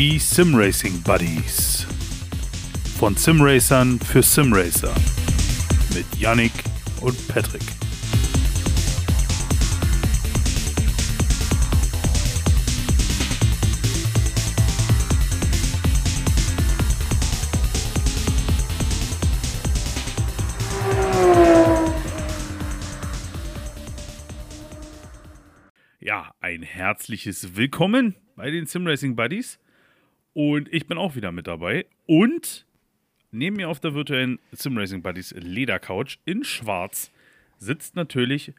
Die Simracing Buddies. Von Simracern für Simracer. Mit Yannick und Patrick. Ja, ein herzliches Willkommen bei den Simracing Buddies. Und ich bin auch wieder mit dabei. Und neben mir auf der virtuellen Simracing Buddies Ledercouch in Schwarz sitzt natürlich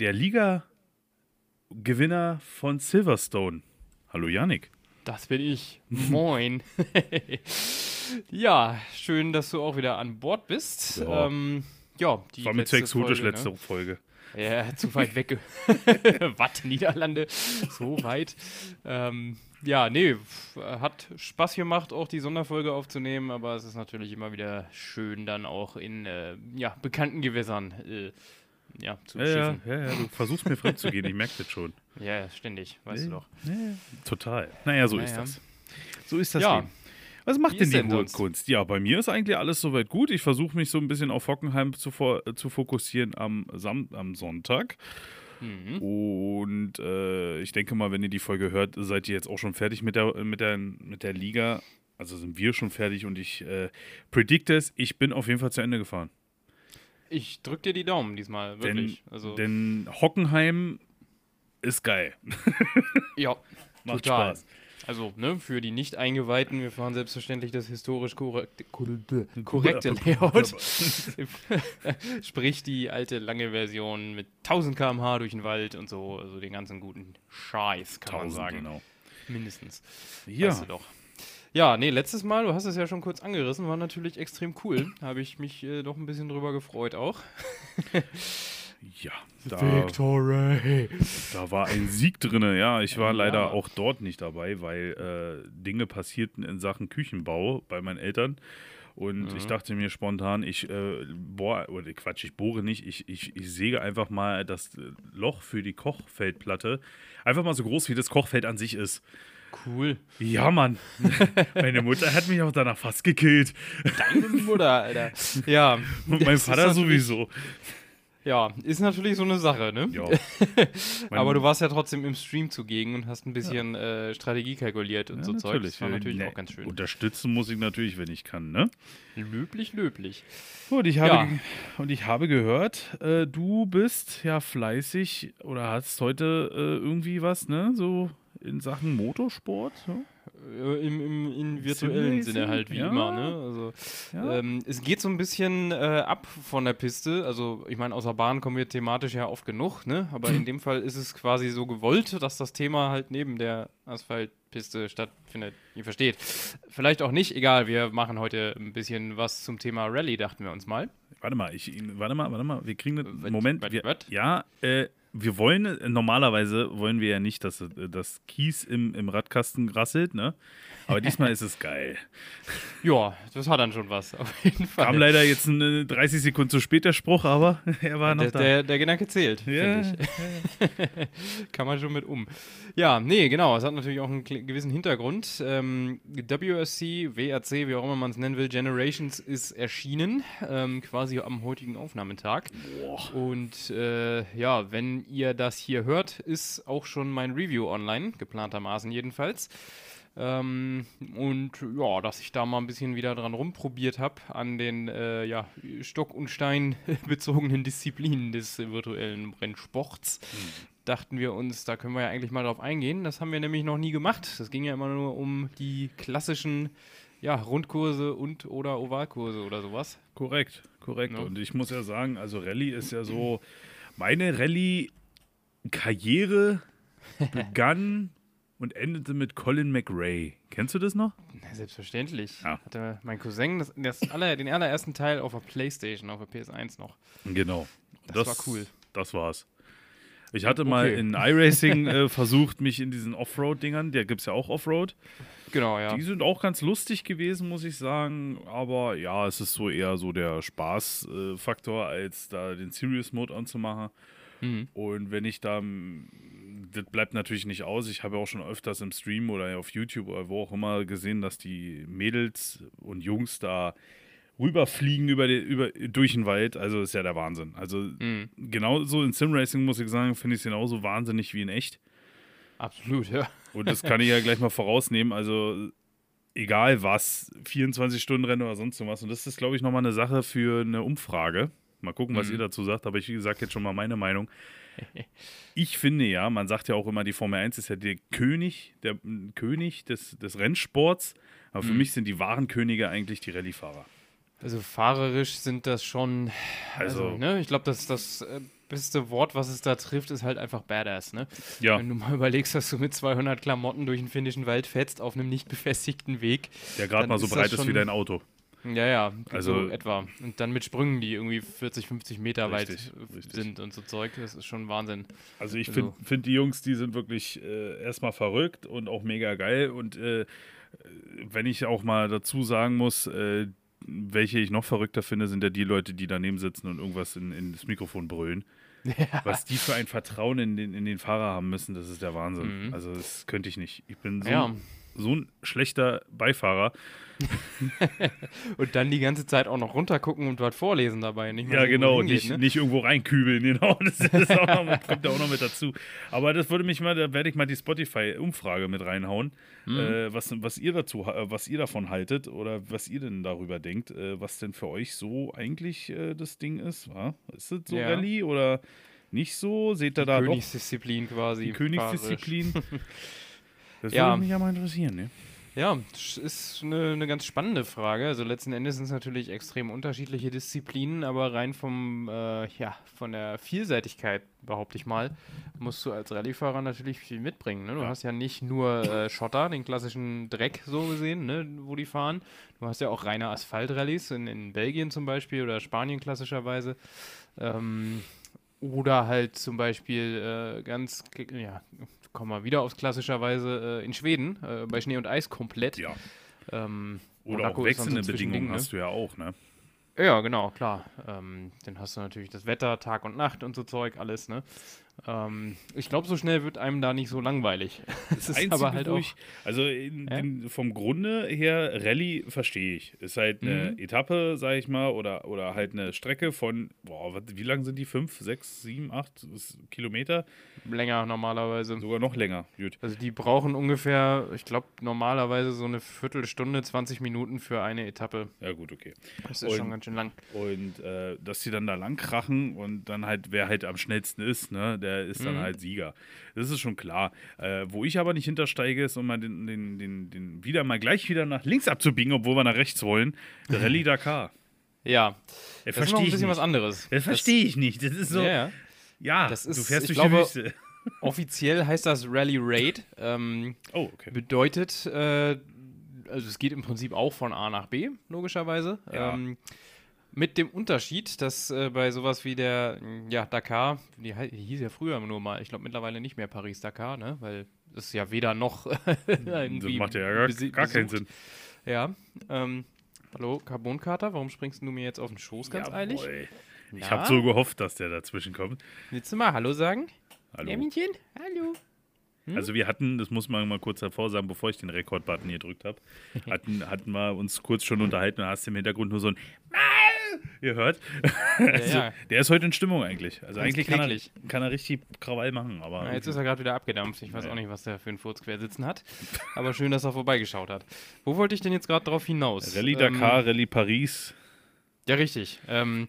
der Liga-Gewinner von Silverstone. Hallo Yannick. Das bin ich. Moin. ja, schön, dass du auch wieder an Bord bist. Ja. Ähm, ja, die War letzte exotisch Folge, letzte Ne? Folge. Ja, zu weit weg. Was, Niederlande? So weit. Ähm, ja, nee, hat Spaß gemacht, auch die Sonderfolge aufzunehmen, aber es ist natürlich immer wieder schön, dann auch in äh, ja, bekannten Gewässern äh, ja, zu Ja, ja, schiffen. ja, ja, du versuchst mir fremd zu gehen, ich merke das schon. Ja, ständig, weißt du doch. Total. Naja, so ist Naja. das. So ist das Ja. Leben. Was macht denn die denn hohe sonst? Kunst? Ja, bei mir ist eigentlich alles soweit gut. Ich versuche mich so ein bisschen auf Hockenheim zu, zu fokussieren am, Sam am Sonntag. Mhm. Und äh, ich denke mal, wenn ihr die Folge hört, seid ihr jetzt auch schon fertig mit der, mit der, mit der Liga. Also sind wir schon fertig und ich äh, predikte es, ich bin auf jeden Fall zu Ende gefahren. Ich drück dir die Daumen diesmal, wirklich. Denn, also, denn Hockenheim ist geil. ja, Macht total. Spaß. Also, ne, für die Nicht-Eingeweihten, wir fahren selbstverständlich das historisch korrekte, korrekte Layout. Sprich die alte lange Version mit 1000 km/h durch den Wald und so, also den ganzen guten Scheiß, kann man 1000, sagen. genau. Mindestens. Ja, Weißt du doch. Ja, nee, letztes Mal, du hast es ja schon kurz angerissen, war natürlich extrem cool. Habe ich mich äh, doch ein bisschen drüber gefreut auch. ja. Da, Victory! Da war ein Sieg drin, ja. Ich war Ja. leider auch dort nicht dabei, weil äh, Dinge passierten in Sachen Küchenbau bei meinen Eltern. Und Mhm. ich dachte mir spontan, ich äh, bohr, oder Quatsch, ich bohre nicht, ich, ich, ich säge einfach mal das Loch für die Kochfeldplatte. Einfach mal so groß, wie das Kochfeld an sich ist. Cool. Ja, Mann. Meine Mutter hat mich auch danach fast gekillt. Deine Mutter, Alter. Ja. Und mein Vater sowieso. Ja, ist natürlich so eine Sache, ne? Ja. Aber du warst ja trotzdem im Stream zugegen und hast ein bisschen äh, Strategie kalkuliert und ja, so Zeug. Das war natürlich Ne, auch ganz schön. Unterstützen muss ich natürlich, wenn ich kann, ne? Löblich, löblich. Und ich habe, Ja. und ich habe gehört, äh, du bist ja fleißig oder hast heute äh, irgendwie was, ne? So in Sachen Motorsport. So? Äh, Im, im, Im virtuellen? Sinne halt, wie Ja. immer, ne? Also, Ja. ähm, es geht so ein bisschen äh, ab von der Piste. Also, ich meine, außer Bahn kommen wir thematisch ja oft genug, ne? Aber in dem Fall ist es quasi so gewollt, dass das Thema halt neben der Asphaltpiste stattfindet. Ihr versteht. Vielleicht auch nicht, egal. Wir machen heute ein bisschen was zum Thema Rallye, dachten wir uns mal. Warte mal, ich, warte mal, warte mal, wir kriegen Wat- Moment, wat- wir, wat? ja, äh, wir wollen, äh, normalerweise wollen wir ja nicht, dass äh, das Kies im, im Radkasten rasselt, ne? Aber diesmal ist es geil. Ja, das hat dann schon was, auf jeden Fall. Kam leider jetzt eine 30 Sekunden zu spät der Spruch, aber er war noch der, da. der, der Gedanke zählt, Ja, finde ich. Kann man schon mit um. Ja, nee, genau. Es hat natürlich auch einen gewissen Hintergrund. Ähm, WSC, WRC, wie auch immer man es nennen will, Generations ist erschienen, ähm, quasi am heutigen Aufnahmetag. Und äh, ja, wenn ihr das hier hört, ist auch schon mein Review online, geplantermaßen jedenfalls. Ähm, und ja, dass ich da mal ein bisschen wieder dran rumprobiert habe an den äh, ja, Stock- und Stein bezogenen Disziplinen des virtuellen Rennsports. Dachten wir uns, da können wir ja eigentlich mal drauf eingehen. Das haben wir nämlich noch nie gemacht. Das ging ja immer nur um die klassischen ja, Rundkurse und oder Ovalkurse oder sowas. Korrekt, korrekt. Ja. Und ich muss ja sagen, also Rallye ist ja so, meine Rallye-Karriere begann und endete mit Colin McRae. Kennst du das noch? Na, selbstverständlich. Ja. Hatte mein Cousin das, das aller, den allerersten Teil auf der Playstation, auf der PS1 noch. Genau. Das war cool. Das war's. Ich hatte mal Okay. in iRacing äh, versucht, mich in diesen Offroad-Dingern, da gibt es ja auch Offroad, Genau, ja. die sind auch ganz lustig gewesen, muss ich sagen. Aber ja, es ist so eher so der Spaßfaktor, als da den Serious Mode anzumachen. Mhm. Und wenn ich da das bleibt natürlich nicht aus. Ich habe auch schon öfters im Stream oder auf YouTube oder wo auch immer gesehen, dass die Mädels und Jungs da rüberfliegen über, die, über durch den Wald. Also ist ja der Wahnsinn. Also mhm. genauso in Simracing muss ich sagen, finde ich es genauso wahnsinnig wie in echt. Absolut, ja. Und das kann ich ja gleich mal vorausnehmen. Also egal was, 24 Stunden Rennen oder sonst was. Und das ist, glaube ich, nochmal eine Sache für eine Umfrage. Mal gucken, was mhm. ihr dazu sagt. Aber ich, gesagt, jetzt schon mal meine Meinung. Ich finde ja, man sagt ja auch immer, die Formel 1 ist ja der König, der König des, des Rennsports. Aber für mhm. mich sind die wahren Könige eigentlich die Rallye-Fahrer. Also fahrerisch sind das schon. Also, also ne, ich glaube, das, das äh, beste Wort, was es da trifft, ist halt einfach Badass. Ne? Ja. Wenn du mal überlegst, dass du mit 200 Klamotten durch den finnischen Wald fetzt auf einem nicht befestigten Weg. Der gerade mal so breit ist wie dein Auto. Ja, ja, also so etwa. Und dann mit Sprüngen, die irgendwie 40, 50 Meter richtig, weit richtig. sind und so Zeug. Das ist schon Wahnsinn. Also ich also. finde find die Jungs, die sind wirklich äh, erstmal verrückt und auch mega geil. Und äh, wenn ich auch mal dazu sagen muss, äh, welche ich noch verrückter finde, sind ja die Leute, die daneben sitzen und irgendwas in, in das Mikrofon brüllen. Ja. Was die für ein Vertrauen in den, in den Fahrer haben müssen, das ist der Wahnsinn. Mhm. Also das könnte ich nicht. Ich bin so, ja. So ein schlechter Beifahrer. und dann die ganze Zeit auch noch runtergucken und dort vorlesen dabei. Nicht ja, genau, hingeht, nicht, ne? nicht irgendwo reinkübeln, genau. Das, das noch, kommt ja auch noch mit dazu. Aber das würde mich mal, da werde ich mal die Spotify-Umfrage mit reinhauen, mhm. äh, was, was ihr dazu, äh, was ihr davon haltet oder was ihr denn darüber denkt, äh, was denn für euch so eigentlich äh, das Ding ist. Wa? Ist es so ja. Rallye oder nicht so? Seht ihr da doch? Königsdisziplin quasi. Die Königsdisziplin. Das ja. würde mich ja mal interessieren, ne? Ja, ist eine, eine ganz spannende Frage. Also letzten Endes sind es natürlich extrem unterschiedliche Disziplinen, aber rein vom, äh, ja, von der Vielseitigkeit, behaupte ich mal, musst du als Rallyefahrer natürlich viel mitbringen. Ne? Du ja. hast ja nicht nur äh, Schotter, den klassischen Dreck so gesehen, ne, wo die fahren. Du hast ja auch reine Asphaltrallyes in, in Belgien zum Beispiel oder Spanien klassischerweise. Ähm, oder halt zum Beispiel äh, ganz, ja, kommen wir wieder aufs klassischerweise äh, in Schweden, äh, bei Schnee und Eis komplett. Ja. Ähm, Oder auch wechselnde so Bedingungen ne? hast du ja auch, ne? Ja, genau, klar. Ähm, dann hast du natürlich das Wetter, Tag und Nacht und so Zeug, alles, ne? Ähm, ich glaube, so schnell wird einem da nicht so langweilig. Das, ist aber halt auch. also in, äh? in, vom Grunde her, Rallye verstehe ich. Ist halt eine mhm. Etappe, sage ich mal, oder, oder halt eine Strecke von, boah, wie lang sind die? Fünf, sechs, sieben, acht Kilometer? Länger normalerweise. Sogar noch länger. Gut. Also die brauchen ungefähr, ich glaube, normalerweise so eine Viertelstunde, 20 Minuten für eine Etappe. Ja, gut, okay. Das ist und, schon ganz schön lang. Und äh, dass die dann da lang krachen und dann halt, wer halt am schnellsten ist, ne? Der ist dann mhm. halt Sieger. Das ist schon klar. Äh, wo ich aber nicht hintersteige, ist, um mal den, den, den, den wieder mal gleich wieder nach links abzubiegen, obwohl wir nach rechts wollen. Der Rallye Dakar. Ja. Das, das ist noch ein bisschen was anderes. Das verstehe ich nicht. Das ist so. Ja, ja das ist, du fährst durch glaube, die Wüste. Offiziell heißt das Rally Raid. Ähm, oh, okay. Bedeutet, äh, also es geht im Prinzip auch von A nach B, logischerweise. Ja. Ähm, mit dem Unterschied, dass äh, bei sowas wie der ja, Dakar, die, die hieß ja früher nur mal, ich glaube mittlerweile nicht mehr Paris-Dakar, ne? weil es ja weder noch irgendwie. Das macht ja gar, gar keinen Sinn. Ja. Ähm, hallo, Carbonkater, warum springst du mir jetzt auf den Schoß ganz Jawohl. eilig? Ich ja? habe so gehofft, dass der dazwischen kommt. Willst du mal Hallo sagen? Hallo. Erminchen? Hallo. Hm? Also wir hatten, das muss man mal kurz hervorsagen, bevor ich den Rekord-Button hier gedrückt habe, hatten, hatten wir uns kurz schon unterhalten und hast im Hintergrund nur so ein ihr hört. Ja, also, ja. Der ist heute in Stimmung eigentlich. Also Ganz eigentlich kann er, kann er, richtig Krawall machen. Aber ja, jetzt ist er gerade wieder abgedampft. Ich weiß auch nicht, was der für einen Furz quersitzen hat. Aber schön, dass er vorbeigeschaut hat. Wo wollte ich denn jetzt gerade drauf hinaus? Rallye Dakar, ähm, Rallye Paris. Ja, richtig. Ähm,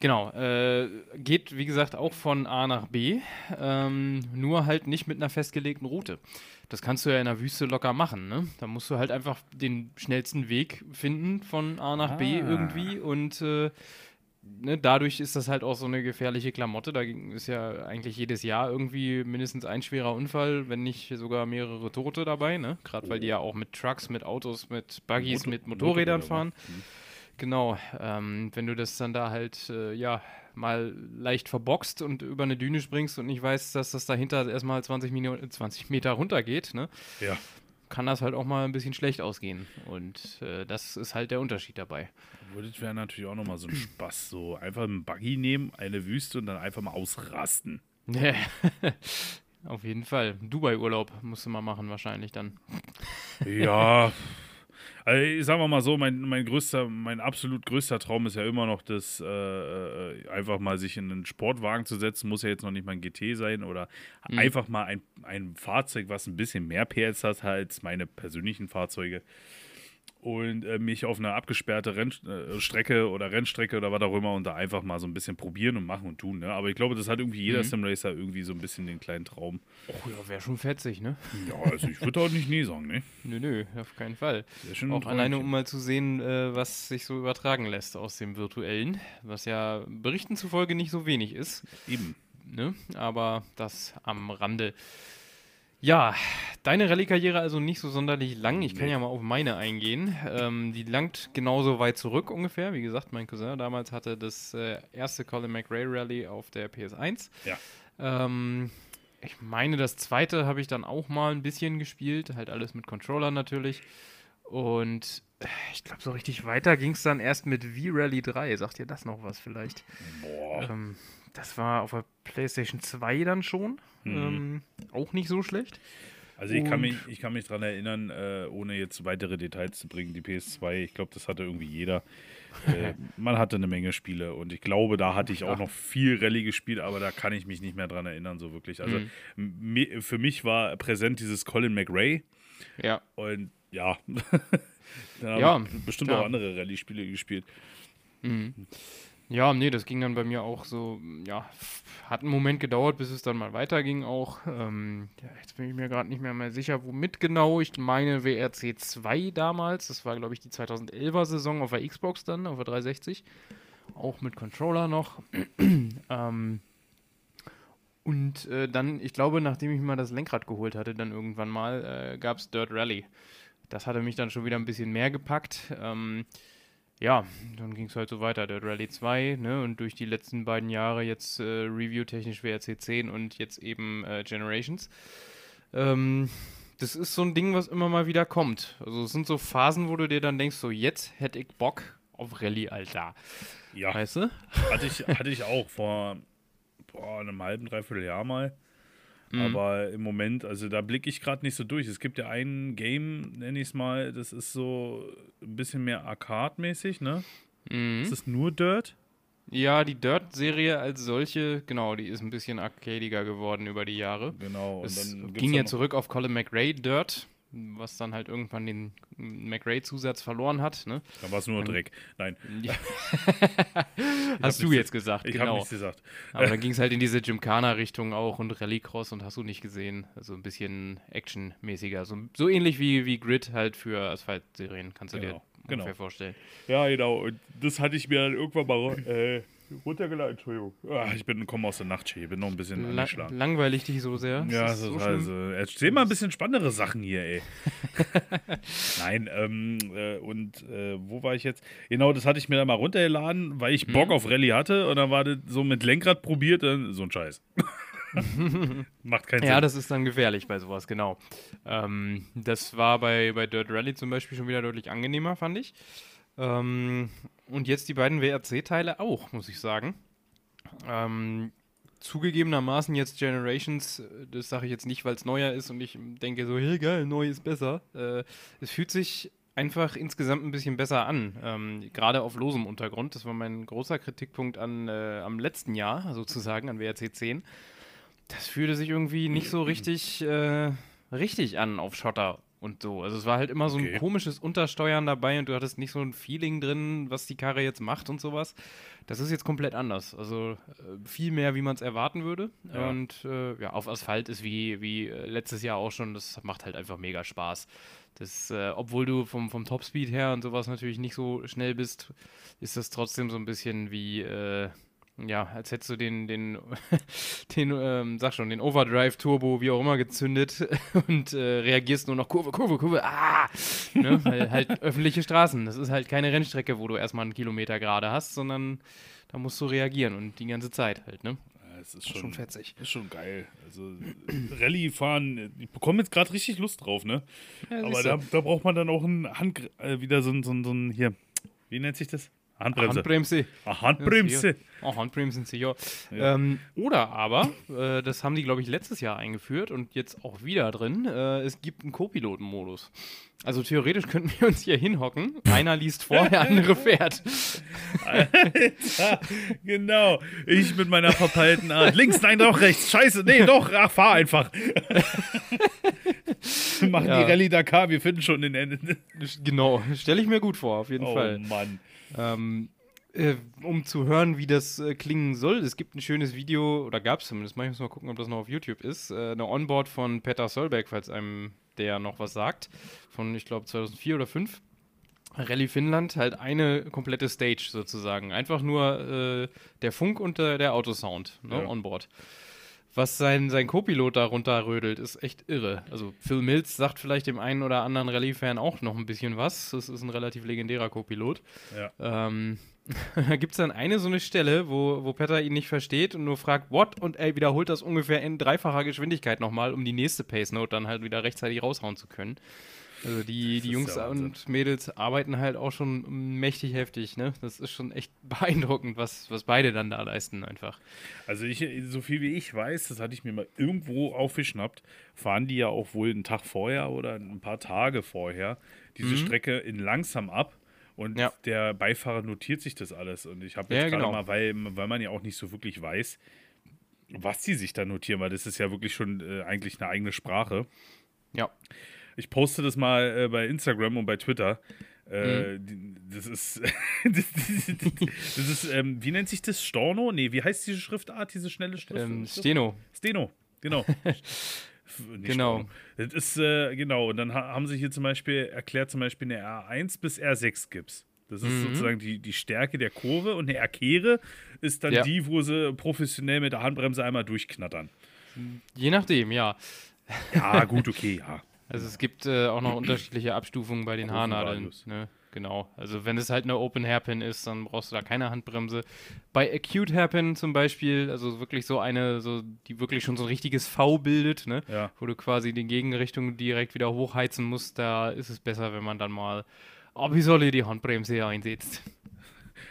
Genau, äh, geht wie gesagt auch von A nach B, ähm, nur halt nicht mit einer festgelegten Route. Das kannst du ja in der Wüste locker machen, ne? Da musst du halt einfach den schnellsten Weg finden von A nach ah. B irgendwie und äh, ne, dadurch ist das halt auch so eine gefährliche Klamotte. Da ist ja eigentlich jedes Jahr irgendwie mindestens ein schwerer Unfall, wenn nicht sogar mehrere Tote dabei, ne? Gerade weil die ja auch mit Trucks, mit Autos, mit Buggies, Motor mit Motorrädern fahren. Mhm. Genau, ähm, wenn du das dann da halt, äh, ja, mal leicht verboxt und über eine Düne springst und nicht weißt, dass das dahinter erstmal 20, Minu 20 Meter runtergeht, ne? Ja. Kann das halt auch mal ein bisschen schlecht ausgehen. Und äh, das ist halt der Unterschied dabei. Das wäre natürlich auch nochmal so ein Spaß. So einfach einen Buggy nehmen, eine Wüste und dann einfach mal ausrasten. Auf jeden Fall. Dubai-Urlaub musst du mal machen, wahrscheinlich dann. Ja. Also, sagen wir mal so, mein, mein größter, mein absolut größter Traum ist ja immer noch das, äh, äh, einfach mal sich in einen Sportwagen zu setzen, muss ja jetzt noch nicht mal ein GT sein oder mhm. einfach mal ein, ein Fahrzeug, was ein bisschen mehr PS hat als meine persönlichen Fahrzeuge und äh, mich auf eine abgesperrte Rennstrecke äh, oder Rennstrecke oder was auch immer und da einfach mal so ein bisschen probieren und machen und tun. Ne? Aber ich glaube, das hat irgendwie jeder mhm. Simracer irgendwie so ein bisschen den kleinen Traum. Oh ja, wäre schon fetzig, ne? Ja, also ich würde auch nicht nie sagen, ne? Nö, nö, auf keinen Fall. Auch alleine, um mal zu sehen, äh, was sich so übertragen lässt aus dem Virtuellen, was ja Berichten zufolge nicht so wenig ist. Eben. Ne? Aber das am Rande. Ja, deine Rallye-Karriere also nicht so sonderlich lang. Ich kann nee. ja mal auf meine eingehen. Ähm, die langt genauso weit zurück ungefähr. Wie gesagt, mein Cousin damals hatte das äh, erste Colin McRae Rally auf der PS1. Ja. Ähm, ich meine, das zweite habe ich dann auch mal ein bisschen gespielt. Halt alles mit Controller natürlich. Und äh, ich glaube, so richtig weiter ging es dann erst mit V-Rally 3. Sagt ihr das noch was vielleicht? Boah. Ähm, das war auf der PlayStation 2 dann schon. Mhm. Ähm, auch nicht so schlecht. Also ich kann mich, ich kann mich daran erinnern, äh, ohne jetzt weitere Details zu bringen, die PS2, ich glaube, das hatte irgendwie jeder. Äh, man hatte eine Menge Spiele und ich glaube, da hatte ich auch noch viel Rallye gespielt, aber da kann ich mich nicht mehr dran erinnern, so wirklich. Also mhm. für mich war präsent dieses Colin McRae. Ja. Und ja, da ja, bestimmt ja. auch andere Rallye-Spiele gespielt. Mhm. Ja, nee, das ging dann bei mir auch so, ja, hat einen Moment gedauert, bis es dann mal weiterging auch. Ähm, ja, jetzt bin ich mir gerade nicht mehr, mehr sicher, womit genau. Ich meine WRC 2 damals, das war glaube ich die 2011er Saison auf der Xbox dann, auf der 360. Auch mit Controller noch. ähm, und äh, dann, ich glaube, nachdem ich mal das Lenkrad geholt hatte, dann irgendwann mal, äh, gab es Dirt Rally. Das hatte mich dann schon wieder ein bisschen mehr gepackt. Ähm, ja, dann ging es halt so weiter. Der Rally 2, ne, und durch die letzten beiden Jahre jetzt äh, Review-technisch WRC 10 und jetzt eben äh, Generations. Ähm, das ist so ein Ding, was immer mal wieder kommt. Also es sind so Phasen, wo du dir dann denkst, so jetzt hätte ich Bock auf Rallye, Alter. Ja. Weißt du? Hatte ich, hatte ich auch vor boah, einem halben, dreiviertel Jahr mal. Mhm. Aber im Moment, also da blicke ich gerade nicht so durch. Es gibt ja ein Game, nenne ich es mal, das ist so ein bisschen mehr Arcade-mäßig, ne? Mhm. Ist das nur Dirt? Ja, die Dirt-Serie als solche, genau, die ist ein bisschen arcadiger geworden über die Jahre. Genau. Es ging ja zurück auf Colin McRae Dirt was dann halt irgendwann den McRae-Zusatz verloren hat. Ne? Da war es nur Dreck. Nein. hast du jetzt gesagt, ich genau. Nichts gesagt. Aber dann ging es halt in diese Gymkhana-Richtung auch und Rallycross und hast du nicht gesehen. Also ein bisschen actionmäßiger. So, so ähnlich wie, wie Grid halt für Asphalt-Serien, kannst du genau. dir ungefähr genau. vorstellen. Ja, genau. Und das hatte ich mir dann irgendwann mal äh, runtergeladen. Entschuldigung. Ah, ich bin komme aus der Nachtschicht, ich bin noch ein bisschen La Langweilig dich so sehr? Ja, das ist so also. Erzähl mal ein bisschen spannendere Sachen hier, ey. Nein, ähm, äh, und äh, wo war ich jetzt? Genau, das hatte ich mir dann mal runtergeladen, weil ich Bock hm. auf Rallye hatte und dann war das so mit Lenkrad probiert, äh, so ein Scheiß. Macht keinen Sinn. Ja, das ist dann gefährlich bei sowas, genau. Ähm, das war bei, bei Dirt Rally zum Beispiel schon wieder deutlich angenehmer, fand ich. Ähm, und jetzt die beiden WRC-Teile auch, muss ich sagen. Ähm, zugegebenermaßen jetzt Generations, das sage ich jetzt nicht, weil es neuer ist und ich denke so, hey geil, neu ist besser. Äh, es fühlt sich einfach insgesamt ein bisschen besser an, ähm, gerade auf losem Untergrund. Das war mein großer Kritikpunkt an, äh, am letzten Jahr, sozusagen, an WRC 10. Das fühlte sich irgendwie nicht so richtig, äh, richtig an auf Schotter und so. Also es war halt immer so ein komisches Untersteuern dabei und du hattest nicht so ein Feeling drin, was die Karre jetzt macht und sowas. Das ist jetzt komplett anders. Also äh, viel mehr, wie man es erwarten würde. Ja. Und äh, ja, auf Asphalt ist wie, wie äh, letztes Jahr auch schon, das macht halt einfach mega Spaß. Das, äh, obwohl du vom, vom Topspeed her und sowas natürlich nicht so schnell bist, ist das trotzdem so ein bisschen wie, äh, ja, als hättest du den, den, den ähm, sag schon, den Overdrive Turbo, wie auch immer, gezündet und äh, reagierst nur noch Kurve, Kurve, Kurve, ah! ne? Weil halt öffentliche Straßen. Das ist halt keine Rennstrecke, wo du erstmal einen Kilometer gerade hast, sondern da musst du reagieren und die ganze Zeit halt, ne? es ist schon, schon fetzig. Ist schon geil. Also Rallye fahren, ich bekomme jetzt gerade richtig Lust drauf, ne? Ja, Aber da, da, braucht man dann auch ein Hand, äh, wieder so ein, so, ein, so ein, hier, wie nennt sich das? Handbremse. Handbremse. Ah, Handbremse. Oh, Handbremsen sicher. Ähm, oder aber, äh, das haben die, glaube ich, letztes Jahr eingeführt und jetzt auch wieder drin, äh, es gibt einen Co-Piloten-Modus. Also theoretisch könnten wir uns hier hinhocken. Einer liest vor, der andere fährt. Alter, genau. Ich mit meiner verpeilten Art. Links, nein, doch, rechts. Scheiße, nee, doch. Ach, fahr einfach. Machen Ja. die Rallye Dakar, wir finden schon den Ende. genau, stelle ich mir gut vor, auf jeden Oh Fall. Mann. Ähm, äh, um zu hören, wie das äh, klingen soll, es gibt ein schönes Video, oder gab es zumindest, ich muss mal gucken, ob das noch auf YouTube ist, äh, eine Onboard von Peter Solberg, falls einem der noch was sagt, von, ich glaube, 2004 oder 2005. Rallye Finnland, halt eine komplette Stage sozusagen. Einfach nur äh, der Funk und der, der Autosound ne, Ja. onboard. Was sein, sein Co-Pilot da runterrödelt, ist echt irre. Also Phil Mills sagt vielleicht dem einen oder anderen Rallye-Fan auch noch ein bisschen was. Das ist ein relativ legendärer Co-Pilot. Ja. Ähm, da gibt es dann eine so eine Stelle, wo, wo Petter ihn nicht versteht und nur fragt, what? Und er wiederholt das ungefähr in dreifacher Geschwindigkeit nochmal, um die nächste Pace Note dann halt wieder rechtzeitig raushauen zu können. Also die, die Jungs und Mädels arbeiten halt auch schon mächtig heftig, ne? Das ist schon echt beeindruckend, was, was beide dann da leisten einfach. Also ich, so viel wie ich weiß, das hatte ich mir mal irgendwo aufgeschnappt, fahren die ja auch wohl einen Tag vorher oder ein paar Tage vorher diese Strecke in langsam ab. Und Mhm. Ja. der Beifahrer notiert sich das alles. Und ich habe Ja, jetzt gerade genau. mal, weil, weil man ja auch nicht so wirklich weiß, was die sich da notieren, weil das ist ja wirklich schon äh, eigentlich eine eigene Sprache. Ja. Ich poste das mal äh, bei Instagram und bei Twitter. Mhm. Äh, die- Das ist, das, das ist ähm, wie nennt sich das? Storno? Nee, wie heißt diese Schriftart, diese schnelle Schrift? Ähm? Steno. Steno, genau. Nicht Genau. Storno. Das ist, äh, genau, und dann ha haben sie hier zum Beispiel erklärt, zum Beispiel eine R1 bis R6 gibt's. Das ist Mhm. sozusagen die, die Stärke der Kurve und eine R-Kehre ist dann Ja. die, wo sie professionell mit der Handbremse einmal durchknattern. Je nachdem, ja. Ja, gut, okay, ja. Also es gibt äh, auch noch unterschiedliche Abstufungen bei den Haarnadeln. Ne? Genau. Also wenn es halt eine Open Hairpin ist, dann brauchst du da keine Handbremse. Bei Acute Hairpin zum Beispiel, also wirklich so eine, so, die wirklich schon so ein richtiges V bildet, ne? Ja. wo du quasi die Gegenrichtung direkt wieder hochheizen musst, da ist es besser, wenn man dann mal Abisolle die Handbremse einsetzt.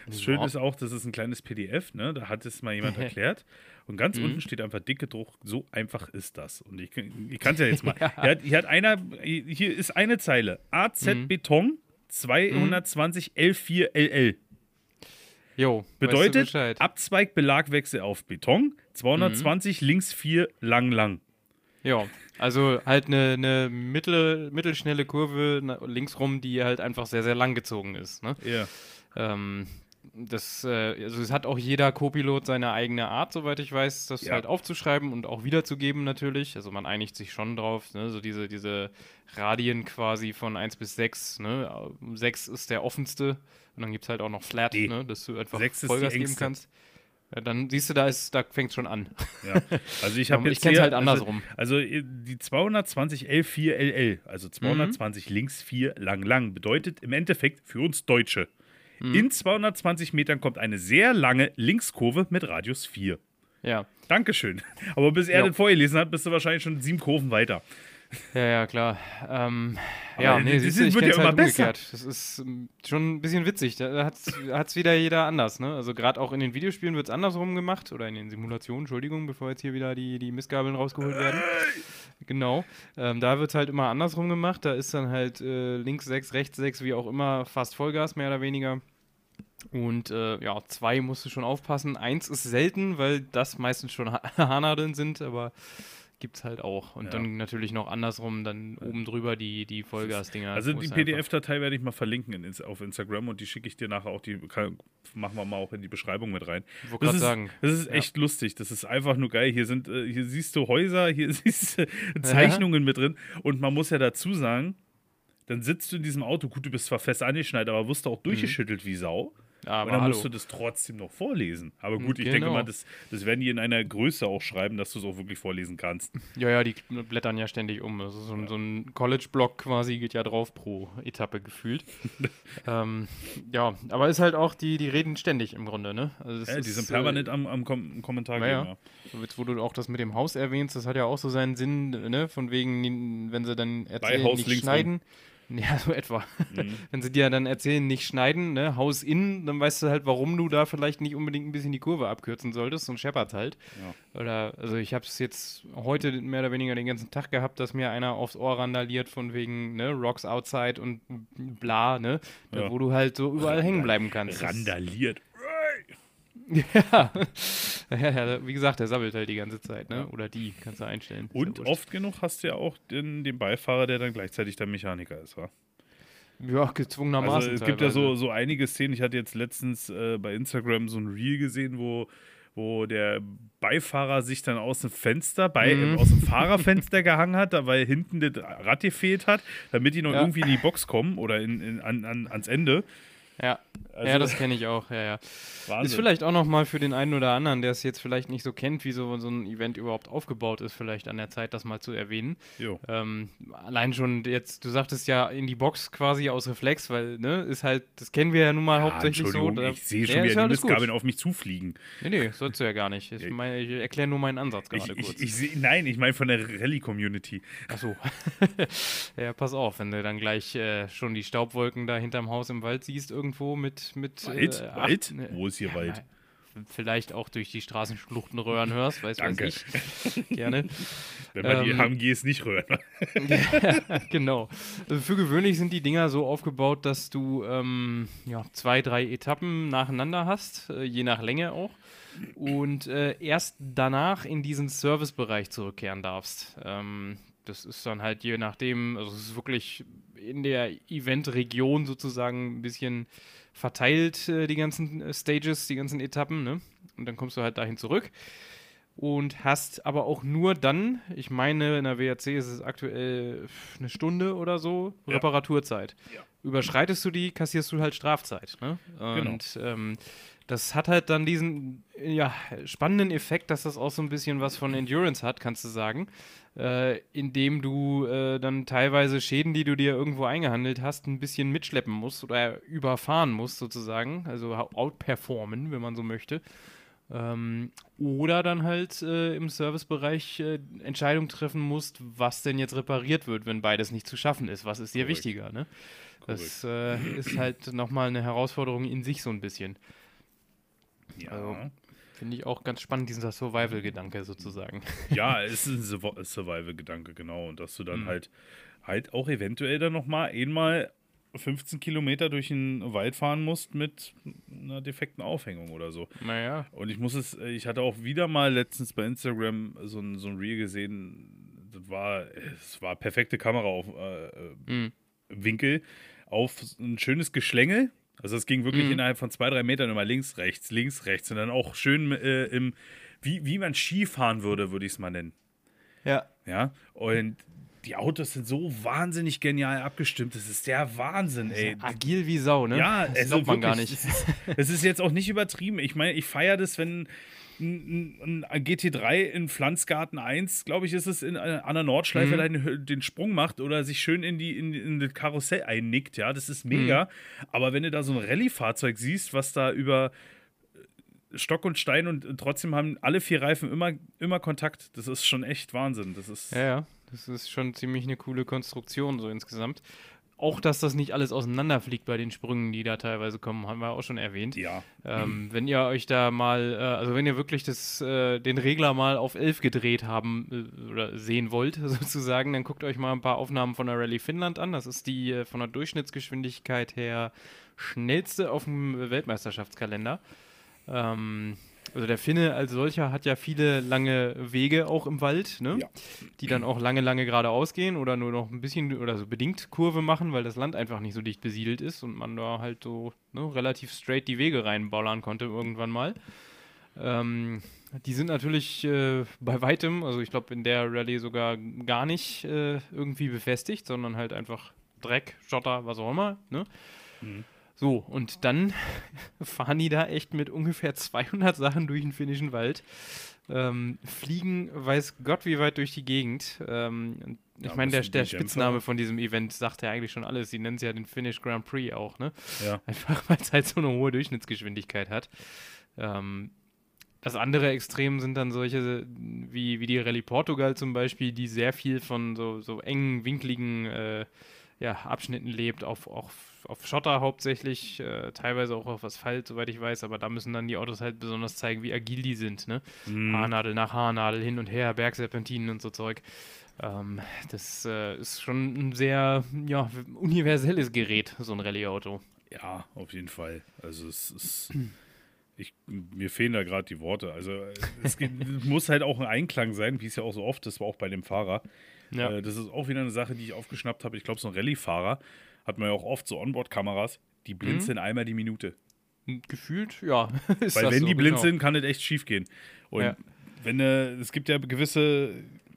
Das Schöne ist auch, das ist ein kleines PDF, ne? Da hat es mal jemand erklärt. Und Mhm. ganz unten steht einfach dick gedruckt, so einfach ist das. Und ich, ich kann es ja jetzt mal. Hier, hat, hier hat einer, hier ist eine Zeile. AZ Mhm. Beton 220 L4 LL. Jo, weißt du Bedeutet. Abzweig Belagwechsel auf Beton, 220 Mhm. links 4 lang lang. Ja, also halt eine, eine mittel, mittelschnelle Kurve linksrum, die halt einfach sehr, sehr lang gezogen ist. Ne? Ja. Ähm, das, äh, also es hat auch jeder Co-Pilot seine eigene Art, soweit ich weiß, das Ja. halt aufzuschreiben und auch wiederzugeben natürlich. Also man einigt sich schon drauf, ne? so diese, diese Radien quasi von 1 bis 6. Ne? 6 ist der offenste und dann gibt es halt auch noch Flat, D. ne? dass du einfach Vollgas geben kannst. Ja, dann siehst du, da, ist, da fängt es schon an. Ja, also ich habe ich kenn's hier, halt andersrum. Also, also die 220 L4 LL, also 220 links 4 lang lang, bedeutet im Endeffekt für uns Deutsche. In 220 Metern kommt eine sehr lange Linkskurve mit Radius 4. Ja. Dankeschön. Aber bis er Ja. das vorgelesen hat, bist du wahrscheinlich schon sieben Kurven weiter. Ja, ja, klar. Ähm, ja, nee, siehst du, ich wird ja halt immer besser. umgekehrt. Das ist ähm, schon ein bisschen witzig. Da hat es wieder jeder anders, ne? Also gerade auch in den Videospielen wird es andersrum gemacht oder in den Simulationen, Entschuldigung, bevor jetzt hier wieder die, die Missgabeln rausgeholt werden. Genau. Ähm, da wird es halt immer andersrum gemacht. Da ist dann halt äh, links 6, rechts 6, wie auch immer, fast Vollgas, mehr oder weniger. Und äh, ja, zwei musst du schon aufpassen. Eins ist selten, weil das meistens schon Ha- Haarnadeln sind, aber gibt's halt auch. Und Ja. dann natürlich noch andersrum, dann oben drüber die, die Vollgas-Dinger. Also die es PDF-Datei werde ich mal verlinken in, auf Instagram und die schicke ich dir nachher auch, die kann, machen wir mal auch in die Beschreibung mit rein. Ich wollte Das gerade ist, sagen. das ist Ja. echt lustig. Das ist einfach nur geil. Hier sind, äh, hier siehst du Häuser, hier siehst du Zeichnungen mit drin. Und man muss ja dazu sagen, dann sitzt du in diesem Auto, gut, du bist zwar fest angeschnallt, aber wirst du auch durchgeschüttelt wie Sau. Aber und dann hallo. musst du das trotzdem noch vorlesen. Aber gut, ich denke Genau. mal, das, das werden die in einer Größe auch schreiben, dass du es auch wirklich vorlesen kannst. Ja, ja, die blättern ja ständig um. Also so, ein- so ein College-Block quasi geht ja drauf pro Etappe gefühlt. ähm, ja, aber ist halt auch, die, die reden ständig im Grunde, ne? Also das Ja, die ist, sind permanent am, am Kom Kommentar. Ja. So jetzt, wo du auch das mit dem Haus erwähnst, das hat ja auch so seinen Sinn, ne? Von wegen, wenn sie dann erzählen, nicht schneiden. Ja, so etwa. Mhm. Wenn sie dir dann erzählen, nicht schneiden, ne, Haus in, dann weißt du halt, warum du da vielleicht nicht unbedingt ein bisschen die Kurve abkürzen solltest und scheppert halt. Ja. Oder, also ich habe es jetzt heute mehr oder weniger den ganzen Tag gehabt, dass mir einer aufs Ohr randaliert von wegen, ne, Rocks outside und bla, ne, ja. wo du halt so überall hängen bleiben kannst. Randaliert. Ja. ja, wie gesagt, der sabbelt halt die ganze Zeit, ne? Oder die kannst du einstellen. Und oft genug hast du ja auch den, den Beifahrer, der dann gleichzeitig der Mechaniker ist, wa? Ja, gezwungenermaßen. Also es gibt ja so, so einige Szenen. Ich hatte jetzt letztens äh, bei Instagram so ein Reel gesehen, wo, wo der Beifahrer sich dann aus dem Fenster, bei, mhm. aus dem Fahrerfenster gehangen hat, weil hinten das Rad gefehlt hat, damit die noch ja. irgendwie in die Box kommen oder in, in, an, an, ans Ende. Ja, also, ja das kenne ich auch. Ja, ja. Wahnsinn. Ist vielleicht auch noch mal für den einen oder anderen, der es jetzt vielleicht nicht so kennt, wie so, so ein Event überhaupt aufgebaut ist, vielleicht an der Zeit, das mal zu erwähnen. Ähm, allein schon jetzt, du sagtest ja in die Box quasi aus Reflex, weil, ne, ist halt, das kennen wir ja nun mal ja, hauptsächlich so. Ich sehe schon ja, wieder die Missgabeln auf mich zufliegen. Nee, nee, sollst du ja gar nicht. Ich, mein, ich erkläre nur meinen Ansatz gerade ich, kurz. Ich, seh, nein, ich meine von der Rallye-Community. Ach so. ja, pass auf, wenn du dann gleich äh, schon die Staubwolken da hinterm Haus im Wald siehst, irgendwo mit. mit Wald? Äh, Wald? Ne, Wo ist hier ja, Wald? Vielleicht auch durch die Straßenschluchten röhren hörst, weiß Danke. weiß ich. Gerne. Wenn man ähm, die HMGs nicht röhren. ja, genau. Also für gewöhnlich sind die Dinger so aufgebaut, dass du ähm, ja, zwei, drei Etappen nacheinander hast, äh, je nach Länge auch. Und äh, erst danach in diesen Servicebereich zurückkehren darfst. Ähm, das ist dann halt je nachdem, also es ist wirklich in der Eventregion sozusagen ein bisschen verteilt, äh, die ganzen äh, Stages, die ganzen Etappen, ne? Und dann kommst du halt dahin zurück und hast aber auch nur dann, ich meine, in der WRC ist es aktuell eine Stunde oder so, ja. Reparaturzeit. Ja. Überschreitest du die, kassierst du halt Strafzeit. Ne? Genau. Und genau. ähm, das hat halt dann diesen ja, spannenden Effekt, dass das auch so ein bisschen was von Endurance hat, kannst du sagen. Äh, indem du äh, dann teilweise Schäden, die du dir irgendwo eingehandelt hast, ein bisschen mitschleppen musst oder überfahren musst, sozusagen. Also outperformen, wenn man so möchte. Ähm, oder dann halt äh, im Servicebereich äh, Entscheidungen treffen musst, was denn jetzt repariert wird, wenn beides nicht zu schaffen ist. Was ist dir Korrekt. wichtiger? Ne? Das äh, ist halt nochmal eine Herausforderung in sich so ein bisschen. Ja. Also, Finde ich auch ganz spannend, dieser Survival-Gedanke sozusagen. Ja, es ist ein Survival-Gedanke, genau. Und dass du dann mhm. halt, halt auch eventuell dann nochmal einmal 15 Kilometer durch den Wald fahren musst mit einer defekten Aufhängung oder so. Naja. Und ich muss es, ich hatte auch wieder mal letztens bei Instagram so ein, so ein Reel gesehen, das war, es war perfekte Kamera auf äh, mhm. Winkel auf ein schönes Geschlängel also es ging wirklich mhm. innerhalb von zwei, drei Metern immer links, rechts, links, rechts. Und dann auch schön äh, im, wie, wie man Ski fahren würde, würde ich es mal nennen. Ja. Ja. Und die Autos sind so wahnsinnig genial abgestimmt. Das ist der Wahnsinn, ey. Agil wie Sau, ne? Ja, das also man wirklich, gar nicht. Es ist, es ist jetzt auch nicht übertrieben. Ich meine, ich feiere das, wenn ein, ein GT3 in Pflanzgarten 1, glaube ich, ist es, in, äh, an der Nordschleife mhm. den, den, Sprung macht oder sich schön in, die, in, in das Karussell einnickt, ja, das ist mega. Mhm. Aber wenn du da so ein Rallye-Fahrzeug siehst, was da über äh, Stock und Stein und trotzdem haben alle vier Reifen immer, immer Kontakt, das ist schon echt Wahnsinn. Das ist ja, ja, das ist schon ziemlich eine coole Konstruktion so insgesamt. Auch, dass das nicht alles auseinanderfliegt bei den Sprüngen, die da teilweise kommen, haben wir auch schon erwähnt. Ja. Ähm, wenn ihr euch da mal, äh, also wenn ihr wirklich das, äh, den Regler mal auf 11 gedreht haben äh, oder sehen wollt, sozusagen, dann guckt euch mal ein paar Aufnahmen von der Rallye Finnland an. Das ist die äh, von der Durchschnittsgeschwindigkeit her schnellste auf dem Weltmeisterschaftskalender. Ähm, also der Finne als solcher hat ja viele lange Wege auch im Wald, ne? Ja. die dann auch lange, lange geradeaus gehen oder nur noch ein bisschen oder so bedingt Kurve machen, weil das Land einfach nicht so dicht besiedelt ist und man da halt so ne, relativ straight die Wege reinballern konnte irgendwann mal. Ähm, die sind natürlich äh, bei weitem, also ich glaube in der Rallye sogar gar nicht äh, irgendwie befestigt, sondern halt einfach Dreck, Schotter, was auch immer. Ne? Mhm. So, und dann fahren die da echt mit ungefähr 200 Sachen durch den finnischen Wald. Ähm, fliegen, weiß Gott wie weit durch die Gegend. Ähm, ich ja, meine, der, der Spitzname von diesem Event sagt ja eigentlich schon alles. Sie nennen es ja den Finnish Grand Prix auch, ne? Ja. Einfach, weil es halt so eine hohe Durchschnittsgeschwindigkeit hat. Ähm, das andere Extrem sind dann solche wie, wie die Rallye Portugal zum Beispiel, die sehr viel von so, so engen, winkligen äh, ja, Abschnitten lebt, auf, auch auf Schotter hauptsächlich, äh, teilweise auch auf Asphalt, soweit ich weiß, aber da müssen dann die Autos halt besonders zeigen, wie agil die sind, ne? Mhm. Haarnadel nach Haarnadel, hin und her, Bergserpentinen und so Zeug. Ähm, das äh, ist schon ein sehr ja, universelles Gerät, so ein Rallye-Auto. Ja, auf jeden Fall. Also es ist. Ich, mir fehlen da gerade die Worte. Also es geht, muss halt auch ein Einklang sein, wie es ja auch so oft ist, war auch bei dem Fahrer. Ja. Äh, das ist auch wieder eine Sache, die ich aufgeschnappt habe. Ich glaube, so ein Rallye-Fahrer hat man ja auch oft so Onboard-Kameras, die blinzeln einmal die Minute. Gefühlt, ja. Weil wenn so, die genau. blinzeln, kann es echt schief gehen. Und Ja. wenn äh, es gibt ja gewisse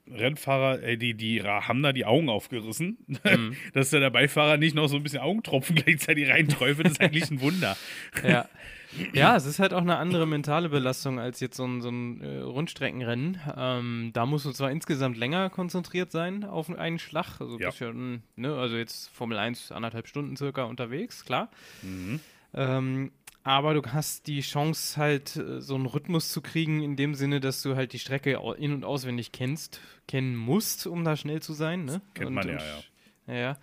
Rennfahrer, ey, die, die haben da die Augen aufgerissen, Mhm. dass da der Beifahrer nicht noch so ein bisschen Augentropfen gleichzeitig reinträufelt, ist eigentlich ein Wunder. Ja. Ja, es ist halt auch eine andere mentale Belastung als jetzt so ein, so ein äh, Rundstreckenrennen. Ähm, da musst du zwar insgesamt länger konzentriert sein auf einen Schlag, also Ja. ja, mm, ne, also jetzt Formel 1 anderthalb Stunden circa unterwegs, klar. Mhm. Ähm, aber du hast die Chance halt äh, so einen Rhythmus zu kriegen, in dem Sinne, dass du halt die Strecke in- und auswendig kennst, kennen musst, um da schnell zu sein. Ne? kennt und, man ja, und, ja. ja. ja.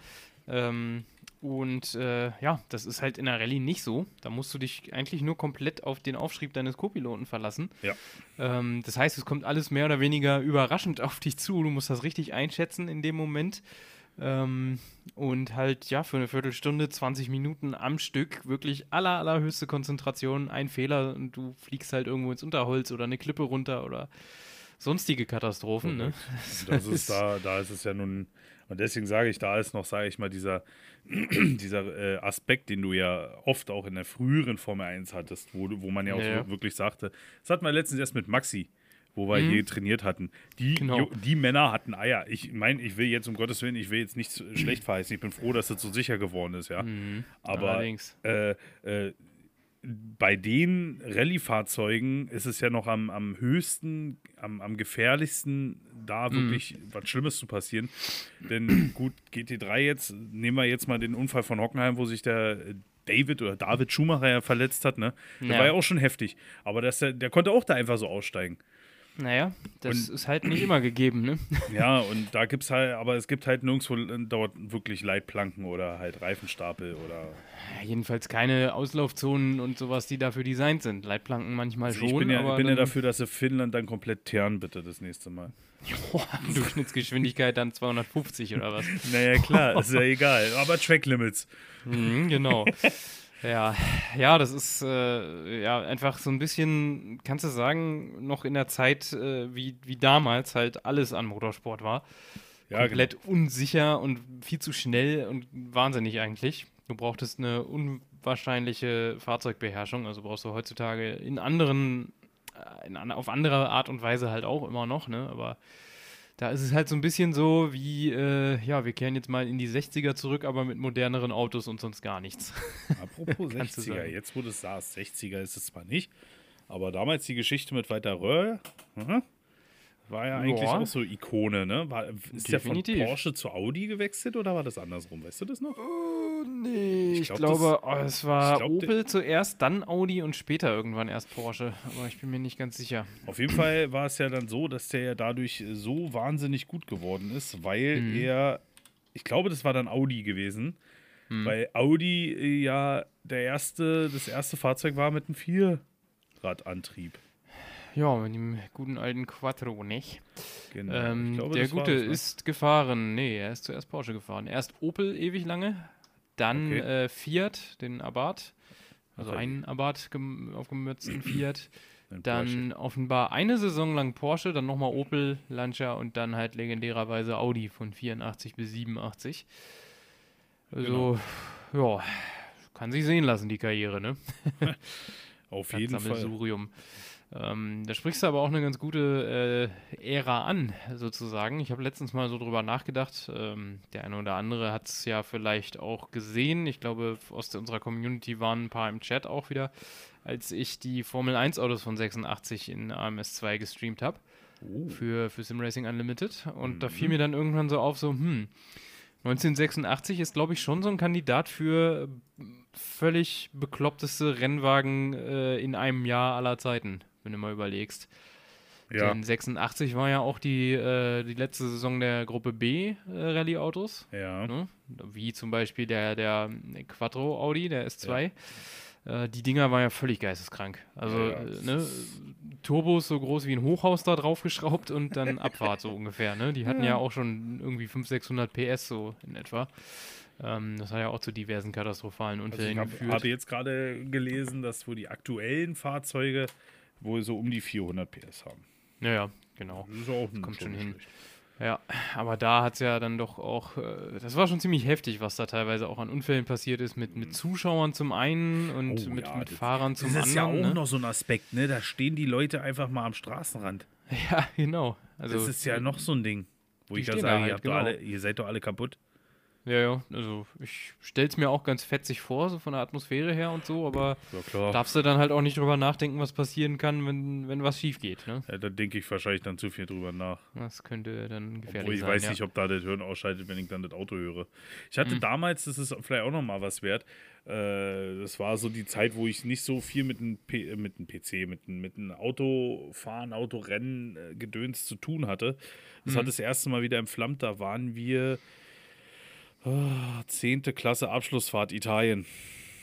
Ähm, und äh, ja, das ist halt in der Rallye nicht so. Da musst du dich eigentlich nur komplett auf den Aufschrieb deines Co-Piloten verlassen. Ja. Ähm, das heißt, es kommt alles mehr oder weniger überraschend auf dich zu. Du musst das richtig einschätzen in dem Moment. Ähm, und halt, ja, für eine Viertelstunde, 20 Minuten am Stück wirklich aller, allerhöchste Konzentration, ein Fehler und du fliegst halt irgendwo ins Unterholz oder eine Klippe runter oder sonstige Katastrophen. Ne? Das ist da, da ist es ja nun, und deswegen sage ich, da ist noch, sage ich mal, dieser, dieser äh, Aspekt, den du ja oft auch in der früheren Formel 1 hattest, wo, wo man ja auch Ja, so wirklich sagte, das hatten wir letztens erst mit Maxi, wo wir hier trainiert hatten. Die, Mhm. Genau. Die Männer hatten Eier. Ich meine, ich will jetzt, um Gottes Willen, ich will jetzt nichts schlecht verheißen. Ich bin froh, dass das so sicher geworden ist, ja. Aber Mhm. Allerdings. äh, äh, bei den Rallye-Fahrzeugen ist es ja noch am, am höchsten, am, am gefährlichsten, da wirklich was Schlimmes zu passieren. Denn gut, GT3 jetzt, nehmen wir jetzt mal den Unfall von Hockenheim, wo sich der David oder David Schumacher ja verletzt hat, ne? Der Ja. war ja auch schon heftig. Aber das, der, der konnte auch da einfach so aussteigen. Naja, das Und- ist halt nicht immer gegeben, ne? Ja, und da gibt's halt, aber es gibt halt nirgendwo dort wirklich Leitplanken oder halt Reifenstapel oder. Ja, jedenfalls keine Auslaufzonen und sowas, die dafür designt sind. Leitplanken manchmal Also schon, ich bin ja, aber bin ja dafür, dass sie Finnland dann komplett teeren, bitte, das nächste Mal. Boah, Durchschnittsgeschwindigkeit dann 250 oder was? Naja, klar, ist ja egal. Aber Track Limits. Mhm, genau. Ja, ja, das ist äh, ja einfach so ein bisschen, kannst du sagen, noch in der Zeit, äh, wie, wie damals halt alles an Motorsport war. Ja, Komplett unsicher und viel zu schnell und wahnsinnig eigentlich. Du brauchtest eine unwahrscheinliche Fahrzeugbeherrschung, also brauchst du heutzutage in anderen, äh, in, auf andere Art und Weise halt auch immer noch, ne? Aber da ist es halt so ein bisschen so wie, äh, ja, wir kehren jetzt mal in die 60er zurück, aber mit moderneren Autos und sonst gar nichts. Apropos Kannst du 60er, sagen. jetzt wo du es sagst, 60er ist es zwar nicht, aber damals die Geschichte mit Walter Röhr, mhm, war ja eigentlich Ja. auch so Ikone, ne? War, ist der von Definitiv. Porsche zu Audi gewechselt oder war das andersrum? Weißt du das noch? Oh, nee, ich, glaub, glaube, oh, es war glaub, Opel zuerst, dann Audi und später irgendwann erst Porsche, aber ich bin mir nicht ganz sicher. Auf jeden Fall war es ja dann so, dass der ja dadurch so wahnsinnig gut geworden ist, weil Mhm. er, ich glaube, das war dann Audi gewesen, Mhm. weil Audi äh, ja der erste, das erste Fahrzeug war mit einem Vierradantrieb. Ja, mit dem guten alten Quattro, nicht? Genau. Ähm, glaube, der das Gute das, ne? ist gefahren. Nee, er ist zuerst Porsche gefahren. Erst Opel ewig lange, dann Okay. äh, Fiat, den Abarth. Also Ach, einen Abarth gem aufgemürzten Fiat. Ein Dann offenbar eine Saison lang Porsche, dann nochmal Opel, Lancia und dann halt legendärerweise Audi von 84 bis 87. Also, Genau. ja, kann sich sehen lassen, die Karriere, ne? Auf jeden Fall. Sammelsurium. Ähm, da sprichst du aber auch eine ganz gute äh, Ära an, sozusagen. Ich habe letztens mal so drüber nachgedacht. Ähm, der eine oder andere hat es ja vielleicht auch gesehen. Ich glaube, aus unserer Community waren ein paar im Chat auch wieder, als ich die Formel 1 Autos von 86 in AMS2 gestreamt habe Oh. für, für Sim Racing Unlimited. Und da Mhm. fiel mir dann irgendwann so auf, so, hm, 1986 ist, glaube ich, schon so ein Kandidat für äh, völlig bekloppteste Rennwagen äh, in einem Jahr aller Zeiten, wenn du mal überlegst. Ja. Denn 86 war ja auch die, äh, die letzte Saison der Gruppe B äh, Rallye-Autos. Ja. Ne? Wie zum Beispiel der, der Quattro Audi, der S2. Äh, die Dinger waren ja völlig geisteskrank. Also Ja, ja. äh, ne? Turbos so groß wie ein Hochhaus da draufgeschraubt und dann Abfahrt so ungefähr. Ne? Die hatten ja. auch schon irgendwie 500, 600 PS so in etwa. Ähm, das hat ja auch zu diversen katastrophalen Also Unfällen ich hab, geführt. habe jetzt gerade gelesen, dass wohl die aktuellen Fahrzeuge wohl so um die 400 PS haben. ja, ja, genau. Das ist auch kommt schon hin. schlecht. Ja, aber da hat es ja dann doch auch, äh, das war schon ziemlich heftig, was da teilweise auch an Unfällen passiert ist, mit, mit Zuschauern zum einen und Mhm. Oh mit, ja, mit Fahrern zum Das ist ja auch anderen. ne? noch so ein Aspekt, ne? Da stehen die Leute einfach mal am Straßenrand. Ja, genau. Also, Das ist ja noch so ein Ding. Wo ich sage, da ihr, halt, doch genau. alle, ihr seid doch alle kaputt. Ja, ja, also ich stell's mir auch ganz fetzig vor, so von der Atmosphäre her und so, aber Ja, darfst du dann halt auch nicht drüber nachdenken, was passieren kann, wenn, wenn was schief geht, ne? Ja, da denke ich wahrscheinlich dann zu viel drüber nach. Das könnte dann gefährlich Obwohl ich sein. weiß ja. nicht, ob da das Hirn ausschaltet, wenn ich dann das Auto höre. Ich hatte Mhm. damals, das ist vielleicht auch noch mal was wert, äh, das war so die Zeit, wo ich nicht so viel mit einem P- äh, mit einem PC, mit einem mit einem Autofahren, Autorennen, äh, Gedöns zu tun hatte. Das Mhm. hat das erste Mal wieder entflammt. Da waren wir ah, 10. Klasse Abschlussfahrt Italien.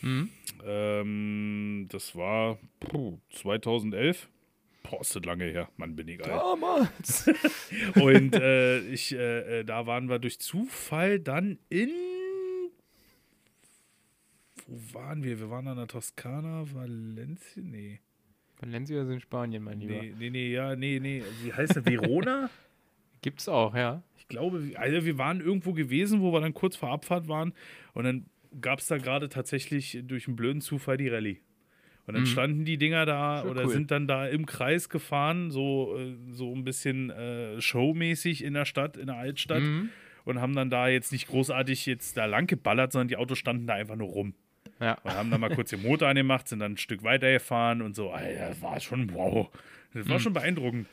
Mhm. Ähm, das war puh, 2011. Boah, ist das lange her. Mann, bin ich alt. Damals! Und äh, ich, äh, äh, da waren wir durch Zufall dann in. Wo waren wir? Wir waren an der Toskana, Valencia? Nee. Valencia ist in Spanien, mein Lieber. Nee, nee, nee, ja, nee, nee. Wie heißt das? Verona? Gibt's auch, ja. Ich glaube, wir- also wir waren irgendwo gewesen, wo wir dann kurz vor Abfahrt waren. Und dann gab es da gerade tatsächlich durch einen blöden Zufall die Rallye. Und dann Mhm. standen die Dinger da Schon oder cool. sind dann da im Kreis gefahren, so, äh, so ein bisschen äh, showmäßig in der Stadt, in der Altstadt. Mhm. und haben dann da jetzt nicht großartig jetzt da lang geballert, sondern die Autos standen da einfach nur rum. Ja. Und haben dann mal kurz den Motor angemacht, sind dann ein Stück weiter gefahren und so. Alter, das war schon wow. Das war schon beeindruckend.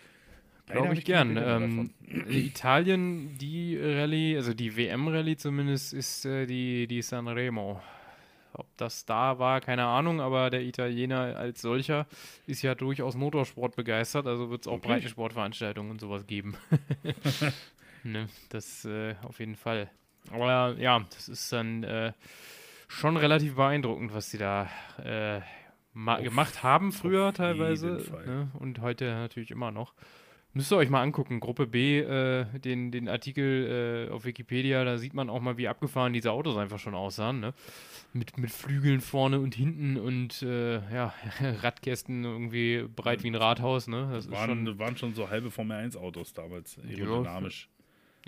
Glaube ich gern. Ähm, davon. Italien, die Rallye, also die WM-Rallye zumindest, ist äh, die, die Sanremo. Ob das da war, keine Ahnung, aber der Italiener als solcher ist ja durchaus Motorsport begeistert, also wird es auch Wirklich? Breitensportveranstaltungen und sowas geben. ne, das äh, auf jeden Fall. Aber ja, das ist dann äh, schon relativ beeindruckend, was sie da äh, gemacht haben früher teilweise ne, und heute natürlich immer noch. Müsst ihr euch mal angucken, Gruppe B, äh, den, den Artikel äh, auf Wikipedia, da sieht man auch mal, wie abgefahren diese Autos einfach schon aussahen, ne? Mit, mit Flügeln vorne und hinten und äh, ja, Radkästen irgendwie breit wie ein Rathaus, ne? Das waren, schon, waren schon so halbe Formel 1 Autos damals, aerodynamisch.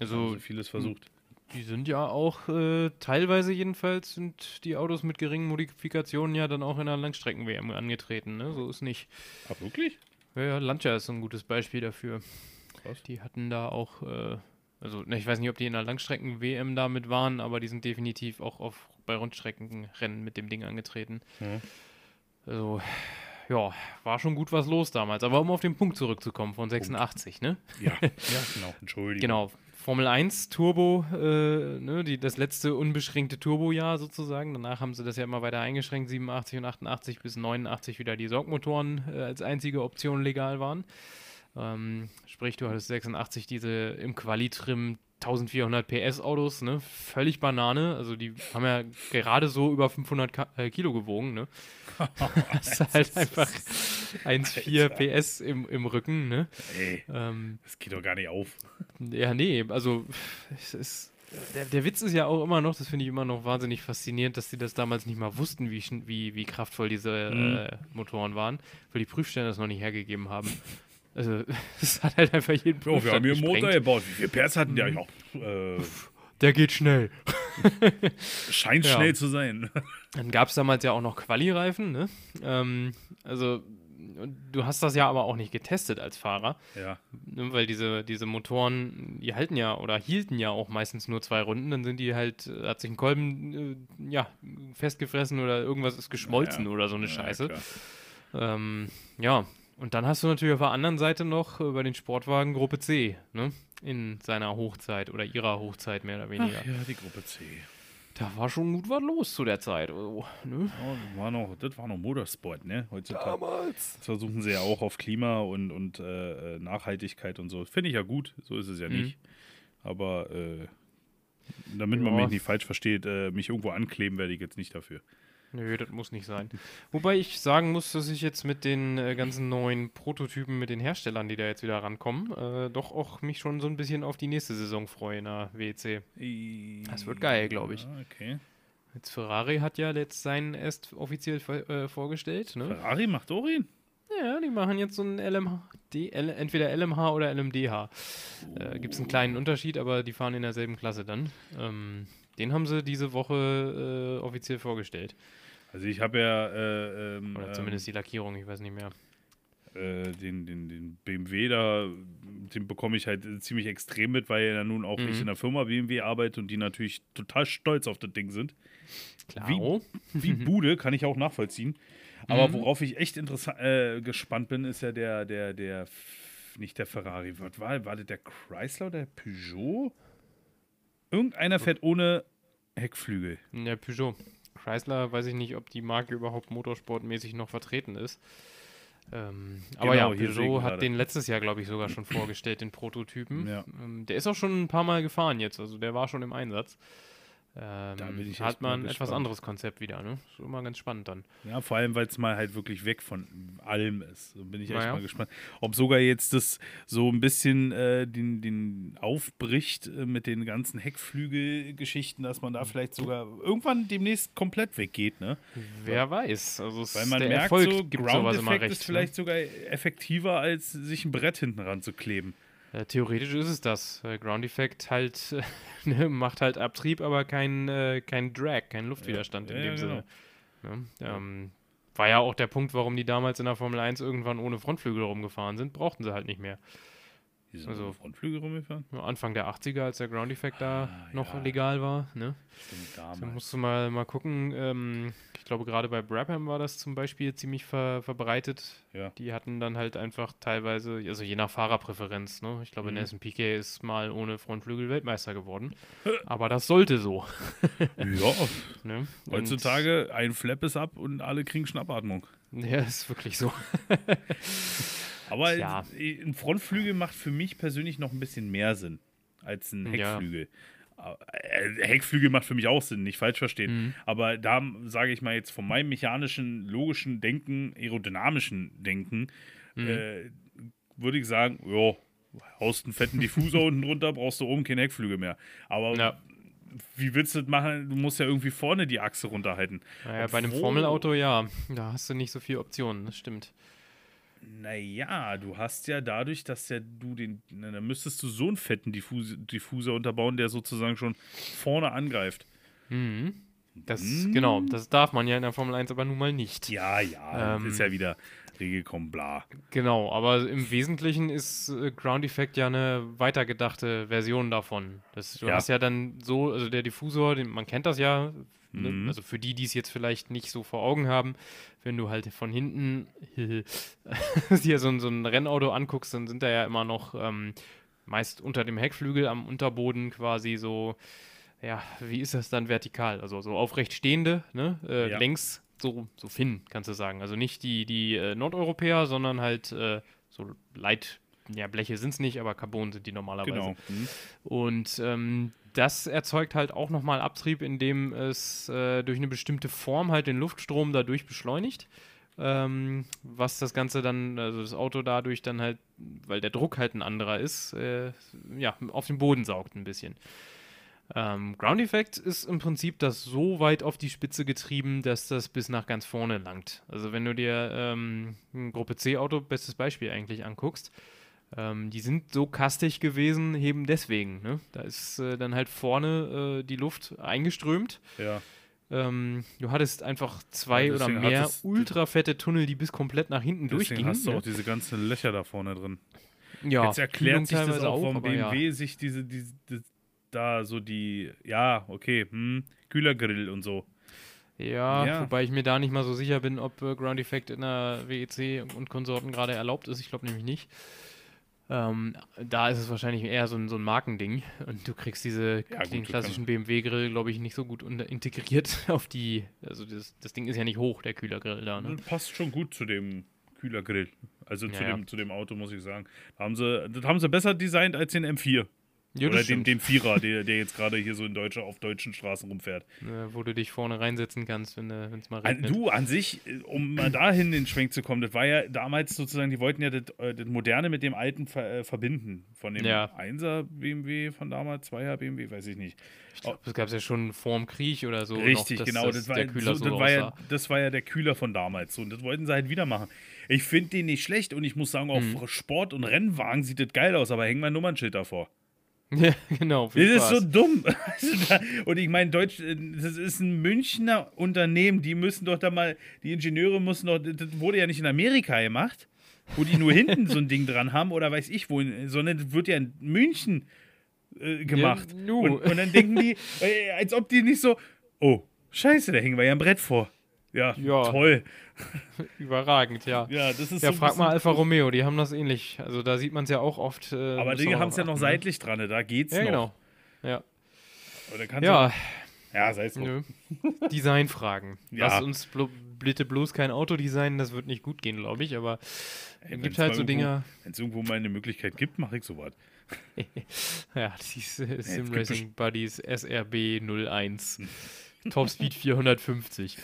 also haben sie vieles versucht. Die sind ja auch äh, teilweise jedenfalls sind die Autos mit geringen Modifikationen ja dann auch in der Langstrecken-WM angetreten, ne? So ist nicht. Ah, wirklich? Ja, ja, Lancia ist so ein gutes Beispiel dafür. Krass. Die hatten da auch, äh, also ne, ich weiß nicht, ob die in der Langstrecken-WM damit waren, aber die sind definitiv auch auf, bei Rundstreckenrennen mit dem Ding angetreten. Ja. Also, ja, war schon gut was los damals. Aber um auf den Punkt zurückzukommen von 86, ne? Ja, ja, genau. Entschuldigung. Genau. Formel 1 Turbo, äh, ne, die, das letzte unbeschränkte Turbojahr sozusagen. Danach haben sie das ja immer weiter eingeschränkt, 87 und 88 bis 89 wieder die Sorgmotoren äh, als einzige Option legal waren. Ähm, sprich, du hattest 86 diese im Quali-Trim 1400 PS Autos, ne, völlig Banane. Also die haben ja gerade so über 500 Ka äh, Kilo gewogen, ne. Das ist halt einfach 1,4 PS im, im Rücken, ne. Ey, Ähm, das geht doch gar nicht auf. ja, nee, also es ist. Der, der Witz ist ja auch immer noch, das finde ich immer noch wahnsinnig faszinierend, dass sie das damals nicht mal wussten, wie, wie, wie kraftvoll diese Mhm. äh, Motoren waren, weil die Prüfstellen das noch nicht hergegeben haben. Also, es hat halt einfach jeden Ja, wir Prüfstand haben hier einen Motor gebaut. Wie viel PS hatten die? Mhm. Ja, äh, Der geht schnell. scheint Ja. schnell zu sein. Dann gab es damals ja auch noch Quali-Reifen, ne? Ähm, also, du hast das ja aber auch nicht getestet als Fahrer. Ja, Ne, weil diese, diese Motoren, die halten ja oder hielten ja auch meistens nur zwei Runden, dann sind die halt, äh, hat sich ein Kolben äh, ja, festgefressen oder irgendwas ist geschmolzen Ja, oder so eine ja, Scheiße. Ähm, ja, und dann hast du natürlich auf der anderen Seite noch äh, bei den Sportwagen Gruppe C, ne? In seiner Hochzeit oder ihrer Hochzeit mehr oder weniger. Ach ja, die Gruppe C. Da war schon gut was los zu der Zeit. Oh, ne? Ja, das, war noch, das war noch Motorsport, ne? Heutzutage. Damals. Jetzt versuchen sie ja auch auf Klima und, und äh, Nachhaltigkeit und so. Finde ich ja gut, so ist es ja Mhm. nicht. Aber äh, damit man Ja. mich nicht falsch versteht, äh, mich irgendwo ankleben werde ich jetzt nicht dafür. Nö, das muss nicht sein. Wobei ich sagen muss, dass ich jetzt mit den äh, ganzen neuen Prototypen, mit den Herstellern, die da jetzt wieder rankommen, äh, doch auch mich schon so ein bisschen auf die nächste Saison freue in der WEC. Das wird geil, glaub ich. Ja, okay. Jetzt Ferrari hat ja jetzt seinen erst offiziell äh, vorgestellt, ne? Ferrari macht Orin. Ja, die machen jetzt so ein LMH, D, L, entweder LMH oder LMDH. Äh, Gibt es einen kleinen Unterschied, aber die fahren in derselben Klasse dann. Ähm, den haben sie diese Woche äh, offiziell vorgestellt. Also ich habe ja äh, ähm, Oder zumindest die Lackierung, ich weiß nicht mehr. äh, den, den, den BMW da, den bekomme ich halt ziemlich extrem mit, weil ja nun auch Mhm. ich in der Firma BMW arbeite und die natürlich total stolz auf das Ding sind. Klaro. Wie Bude kann ich auch nachvollziehen. Aber Mhm. worauf ich echt interessant, äh, gespannt bin, ist ja der, der, der, nicht der Ferrari, was war, war das der Chrysler oder der Peugeot? Irgendeiner fährt ohne Heckflügel. Der Peugeot. Chrysler, weiß ich nicht, ob die Marke überhaupt motorsportmäßig noch vertreten ist. Ähm, aber Genau, ja, sehe ich Peugeot gerade. hat den letztes Jahr, glaube ich, sogar schon vorgestellt, den Prototypen. Ja. Ähm, der ist auch schon ein paar Mal gefahren jetzt, also der war schon im Einsatz. Ähm, hat man ein etwas anderes Konzept wieder, ne? Ist immer ganz spannend dann. Ja, vor allem, weil es mal halt wirklich weg von allem ist. So bin ich echt Naja. mal gespannt. Ob sogar jetzt das so ein bisschen äh, den, den aufbricht äh, mit den ganzen Heckflügelgeschichten, dass man da vielleicht sogar irgendwann demnächst komplett weggeht, ne? Wer weiß. Also Weil man merkt, Erfolg so immer Ground-Effekt recht. ist vielleicht sogar effektiver, als sich ein Brett hinten ranzukleben. Äh, theoretisch ist es das. Äh, Ground Effect halt ne, macht halt Abtrieb, aber kein, äh, kein Drag, kein Luftwiderstand Ja, in ja, dem genau. Sinne. Ne? Ähm, war ja auch der Punkt, warum die damals in der Formel 1 irgendwann ohne Frontflügel rumgefahren sind. Brauchten sie halt nicht mehr. Die sind Also- Frontflügel rumgefahren. Anfang der 80er, als der Ground Effect da Ah, noch ja. legal war. Ne? Stimmt, Da musst du mal, mal gucken. Ähm, ich glaube, gerade bei Brabham war das zum Beispiel ziemlich ver verbreitet. Ja. Die hatten dann halt einfach teilweise, also je nach Fahrerpräferenz, ne? Ich glaube, Mhm. Nelson Piquet ist mal ohne Frontflügel Weltmeister geworden. Aber das sollte so. Ja, Ne? Heutzutage ein Flap ist ab und alle kriegen Schnappatmung. Ja, ist wirklich so. Aber äh, ein Frontflügel macht für mich persönlich noch ein bisschen mehr Sinn als ein Ja. Heckflügel. Äh, Heckflügel macht für mich auch Sinn, nicht falsch verstehen. Mhm. Aber da sage ich mal jetzt von meinem mechanischen, logischen Denken, aerodynamischen Denken, Mhm. äh, würde ich sagen, ja, haust einen fetten Diffusor unten drunter, brauchst du oben keinen Heckflügel mehr. Aber Ja. wie willst du das machen? Du musst ja irgendwie vorne die Achse runterhalten. Naja, bei einem Formelauto ja. Da hast du nicht so viele Optionen, das stimmt. Naja, du hast ja dadurch, dass ja du den, na, dann müsstest du so einen fetten Diffus Diffuser unterbauen, der sozusagen schon vorne angreift. Mhm. Das, Mhm. genau, das darf man ja in der Formel 1 aber nun mal nicht. Ja, ja, Ähm. ist ja wieder Regelkommen, bla. Genau, aber im Wesentlichen ist äh, Ground Effect ja eine weitergedachte Version davon. Das, du Ja. hast ja dann so, also der Diffusor, den, man kennt das ja, ne? Mhm. also für die, die es jetzt vielleicht nicht so vor Augen haben, wenn du halt von hinten dir so, ein- so ein Rennauto anguckst, dann sind da ja immer noch ähm, meist unter dem Heckflügel am Unterboden quasi so, ja, wie ist das dann vertikal? Also so aufrecht stehende, ne? Äh, Ja. längs so, so Finn, kannst du sagen. Also nicht die, die äh, Nordeuropäer, sondern halt äh, so Leit, ja, Bleche sind es nicht, aber Carbon sind die normalerweise. Genau. Mhm. Und ähm, das erzeugt halt auch nochmal Abtrieb, indem es äh, durch eine bestimmte Form halt den Luftstrom dadurch beschleunigt. Ähm, was das Ganze dann, also das Auto dadurch dann halt, weil der Druck halt ein anderer ist, äh, ja, auf den Boden saugt ein bisschen. Ähm, Ground Effect ist im Prinzip das so weit auf die Spitze getrieben, dass das bis nach ganz vorne langt. Also wenn du dir ähm, ein Gruppe C Auto, bestes Beispiel eigentlich, anguckst, ähm, die sind so kastig gewesen, eben deswegen. Ne? Da ist äh, dann halt vorne äh, die Luft eingeströmt. Ja. Ähm, du hattest einfach zwei Ja, oder mehr ultra fette Tunnel, die bis komplett nach hinten durchgingen. hast du auch diese ganzen Löcher da vorne drin. ja, Jetzt erklärt sich das auch, warum aber ja. BMW sich diese, diese, diese, da so die, ja, okay, hm, Kühlergrill und so. Ja, Ja. wobei ich mir da nicht mal so sicher bin, ob äh, Ground Effect in der WEC und Konsorten gerade erlaubt ist. Ich glaube nämlich nicht. Ähm, da ist es wahrscheinlich eher so ein, so ein Markending und du kriegst diese, Ja, den klassischen BMW-Grill, glaube ich, nicht so gut integriert auf die, also das, das Ding ist ja nicht hoch, der Kühlergrill da, ne? Passt schon gut zu dem Kühlergrill. Also zu, Ja, ja. dem, zu dem Auto, muss ich sagen. Da haben sie, das haben sie besser designt als den M4. Ja, Oder den, den Vierer, der, der jetzt gerade hier so in Deutsche, auf deutschen Straßen rumfährt. Äh, wo du dich vorne reinsetzen kannst, wenn es mal regnet. du, an sich, äh, um mal dahin den Schwenk zu kommen, das war ja damals sozusagen, die wollten ja das, äh, das Moderne mit dem Alten ver, äh, verbinden. Von dem Ja. 1er BMW von damals, 2er BMW, weiß ich nicht. Ich glaube, das gab es ja schon vorm Krieg oder so. Richtig, noch, genau. das Das war, der Kühler so, so, das, war ja, das war ja der Kühler von damals. So, und das wollten sie halt wieder machen. Ich finde den nicht schlecht und ich muss sagen, auf Mhm. Sport- und Rennwagen sieht das geil aus, aber hängen wir ein Nummernschild davor. Ja, genau. Das ist so dumm. Also Und ich meine, Deutsch, äh, das ist ein Münchner Unternehmen, die müssen doch da mal, die Ingenieure müssen doch, das wurde ja nicht in Amerika gemacht, wo die nur hinten so ein Ding dran haben oder weiß ich wo, sondern das wird ja in München äh, gemacht. Ja, und, und dann denken die, äh, als ob die nicht so, oh, scheiße, da hängen wir ja ein Brett vor. Ja, Ja. toll. Überragend, ja. Ja, das ist Ja, so frag mal Alfa Romeo, die haben das ähnlich. Also da sieht man es ja auch oft. Äh, Aber die haben es ja noch achten, seitlich dran, ne? da geht's Ne? Ja, noch. genau. Ja, kannst ja ja, sei es nö. Designfragen. Ja. Lass uns blo bitte bloß kein Auto designen, das wird nicht gut gehen, glaube ich. Aber es gibt halt so irgendwo- Dinge. Wenn es irgendwo mal eine Möglichkeit gibt, mache ich sowas. Ja, diese gibt Sim best- Racing Buddies SRB 01. Topspeed 450.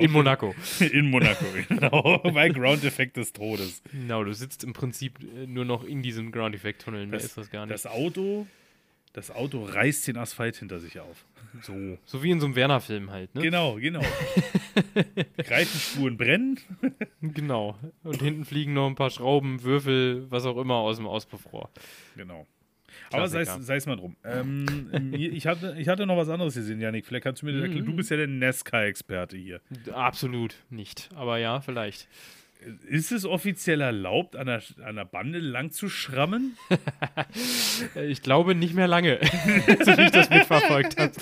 In Monaco. In Monaco, genau. Bei Ground Effect des Todes. Genau, du sitzt im Prinzip äh, nur noch in diesem Ground Effect Tunnel. Mehr Das- ist das gar nicht. Das Auto, das Auto reißt den Asphalt hinter sich auf. so. so wie in so einem Werner-Film halt, ne? Genau, genau. Greifenspuren brennen. Genau. Und hinten fliegen noch ein paar Schrauben, Würfel, was auch immer aus dem Auspuffrohr. Genau. Aber sei es mal drum. Ähm, ich, hatte, ich hatte noch was anderes gesehen, Janik. Vielleicht kannst du mir das erklären. Du bist ja der NASCAR-Experte hier. Absolut nicht. Aber ja, vielleicht. Ist es offiziell erlaubt, an der, an der Bande lang zu schrammen? Äh, Ich glaube nicht mehr lange, so wie ich das mitverfolgt habe.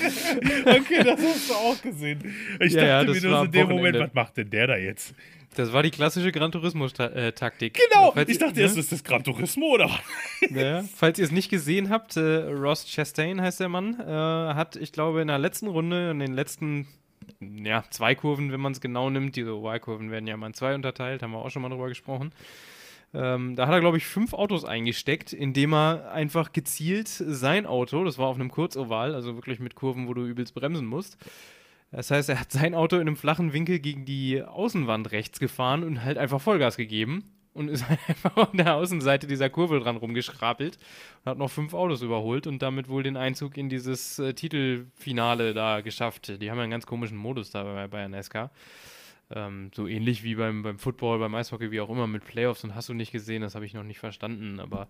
Okay, das hast du auch gesehen. Ich Ja, ja, dachte das mir nur in dem Moment, was macht denn der da jetzt? Das war die klassische Gran Turismo-Taktik. Genau, Falls ich dachte erst, das ist das Gran Turismo oder was? Ja, falls ihr es nicht gesehen habt, äh, Ross Chastain heißt der Mann, äh, hat, ich glaube, in der letzten Runde, in den letzten ja, zwei Kurven, wenn man es genau nimmt, diese Y-Kurven werden ja mal in zwei unterteilt, haben wir auch schon mal drüber gesprochen. Ähm, da hat er, glaube ich, fünf Autos eingesteckt, indem er einfach gezielt sein Auto, das war auf einem Kurzoval, also wirklich mit Kurven, wo du übelst bremsen musst. Das heißt, er hat sein Auto in einem flachen Winkel gegen die Außenwand rechts gefahren und halt einfach Vollgas gegeben und ist halt einfach an der Außenseite dieser Kurve dran rumgeschrapelt und hat noch fünf Autos überholt und damit wohl den Einzug in dieses äh, Titelfinale da geschafft. Die haben ja einen ganz komischen Modus da bei, bei NASCAR. Ähm, so ähnlich wie beim, beim Football, beim Eishockey, wie auch immer mit Playoffs und hast du nicht gesehen, das habe ich noch nicht verstanden, aber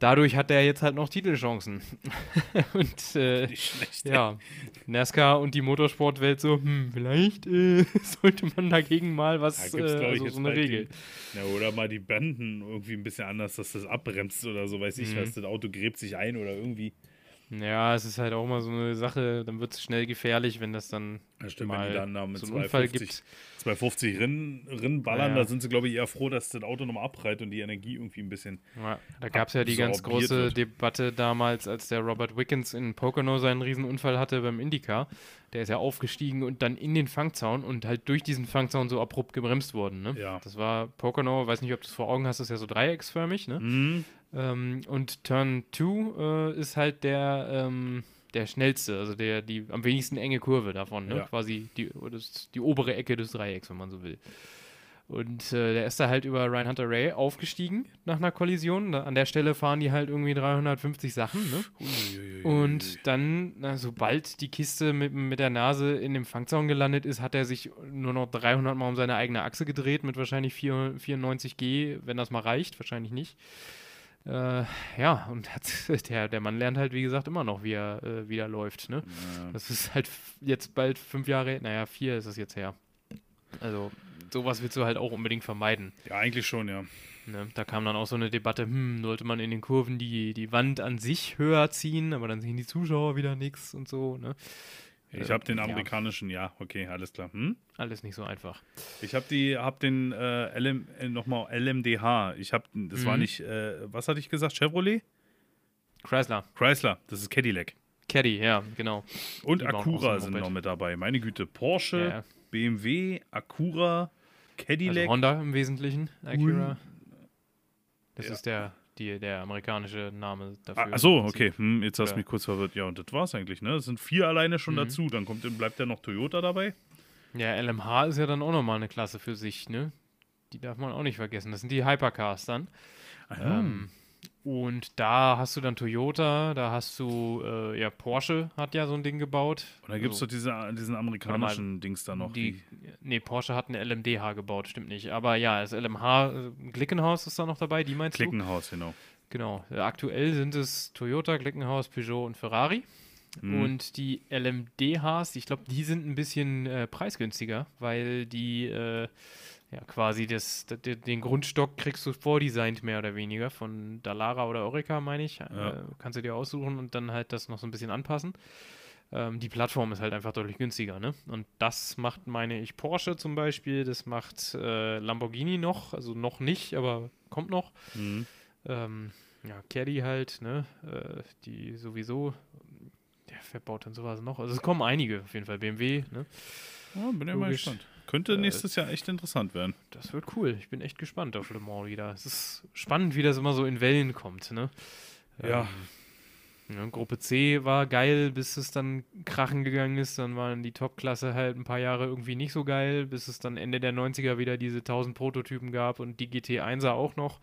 dadurch hat er jetzt halt noch Titelchancen. und äh, Nicht schlecht. ja, NASCAR und die Motorsportwelt so, hm, vielleicht äh, sollte man dagegen mal was, Da äh, gibt's, ich, also so eine Regel. Die, ja, oder mal die Banden irgendwie ein bisschen anders, dass das abbremst oder so, weiß ich Mhm. was. Das Auto gräbt sich ein oder irgendwie. Ja, es ist halt auch mal so eine Sache, dann wird es schnell gefährlich, wenn das dann Ja, stimmt, wenn mal die dann da mit so einen Unfall 250, gibt. 250 Rinnen, Rinnen ballern, Ja, ja. da sind sie, glaube ich, eher froh, dass das Auto nochmal abprallt und die Energie irgendwie ein bisschen. Ja, da gab es ja die ganz große wird. Debatte damals, als der Robert Wickens in Pocono seinen Riesenunfall hatte beim Indycar. Der ist ja aufgestiegen und dann in den Fangzaun und halt durch diesen Fangzaun so abrupt gebremst worden. Ne? Ja. Das war Pocono, weiß nicht, ob du es vor Augen hast, das ist ja so dreiecksförmig. Ne? Mhm. Ähm, und Turn 2 äh, ist halt der, ähm, der schnellste, also der, die am wenigsten enge Kurve davon, ne? Ja. Quasi die, das, die obere Ecke des Dreiecks, wenn man so will. Und äh, der ist da halt über Ryan Hunter Ray aufgestiegen nach einer Kollision. Da, an der Stelle fahren die halt irgendwie 350 Sachen, ne? Uiuiui. Und dann, na, sobald die Kiste mit, mit der Nase in dem Fangzaun gelandet ist, hat er sich nur noch 300 Mal um seine eigene Achse gedreht mit wahrscheinlich 4, 94 G, wenn das mal reicht, wahrscheinlich nicht. Äh, ja, und hat, der, der Mann lernt halt, wie gesagt, immer noch, wie er äh, wieder läuft. Ne? Ja. Das ist halt jetzt bald fünf Jahre, naja, vier ist es jetzt her. Also, sowas willst du halt auch unbedingt vermeiden. ja, eigentlich schon, ja. Ne? Da kam dann auch so eine Debatte, hm, sollte man in den Kurven die, die Wand an sich höher ziehen, aber dann sehen die Zuschauer wieder nichts und so. Ne? Ich habe den ja. amerikanischen, ja, okay, alles klar. Hm? Alles nicht so einfach. Ich habe die, hab den äh, LM, äh, nochmal LMDH. Ich habe, das war Mhm. nicht, äh, was hatte ich gesagt? Chevrolet? Chrysler, Chrysler, das ist Cadillac. Caddy, ja, genau. Und Die Acura sind noch mit dabei. Meine Güte, Porsche, Ja, ja. BMW, Acura, Cadillac. Also Honda im Wesentlichen, Acura. Das Ja. ist der, die, der amerikanische Name dafür. Ah, ach so, okay. Hm, jetzt hast du mich kurz verwirrt. Ja, und das war's eigentlich, ne? Es sind vier alleine schon Mhm. dazu. Dann kommt, bleibt ja noch Toyota dabei. Ja, LMH ist ja dann auch nochmal eine Klasse für sich, ne? Die darf man auch nicht vergessen. Das sind die Hypercars dann. Ähm, und da hast du dann Toyota, da hast du, äh, ja, Porsche hat ja so ein Ding gebaut. Und dann gibt es Also, doch diese, diesen amerikanischen Dings da noch. die, nee, Porsche hat eine LMDH gebaut, stimmt nicht. Aber ja, das LMH, äh, Glickenhaus ist da noch dabei, die meinst du? Klickenhaus, genau. Genau. Äh, aktuell sind es Toyota, Glickenhaus, Peugeot und Ferrari. Mhm. Und die LMDHs, ich glaube, die sind ein bisschen äh, preisgünstiger, weil die äh, ja quasi das, den Grundstock kriegst du vordesignt mehr oder weniger von Dallara oder Orica, meine ich. Ja. Äh, kannst du dir aussuchen und dann halt das noch so ein bisschen anpassen. Ähm, die Plattform ist halt einfach deutlich günstiger, ne? Und das macht, meine ich, Porsche zum Beispiel, das macht äh, Lamborghini noch, also noch nicht, aber kommt noch. Mhm. Ähm, ja, Caddy halt, ne? Äh, die sowieso. Der verbaut dann sowas noch. Also es kommen einige auf jeden Fall. BMW, ne? Ja, bin ja mal gespannt. Könnte Äh, nächstes Jahr echt interessant werden. Das wird cool. Ich bin echt gespannt auf Le Mans wieder. Es ist spannend, wie das immer so in Wellen kommt, ne? Ja. Ähm, ja, Gruppe C war geil, bis es dann krachen gegangen ist. Dann waren die Top-Klasse halt ein paar Jahre irgendwie nicht so geil, bis es dann Ende der 90er wieder diese 1000 Prototypen gab und die GT1er auch noch.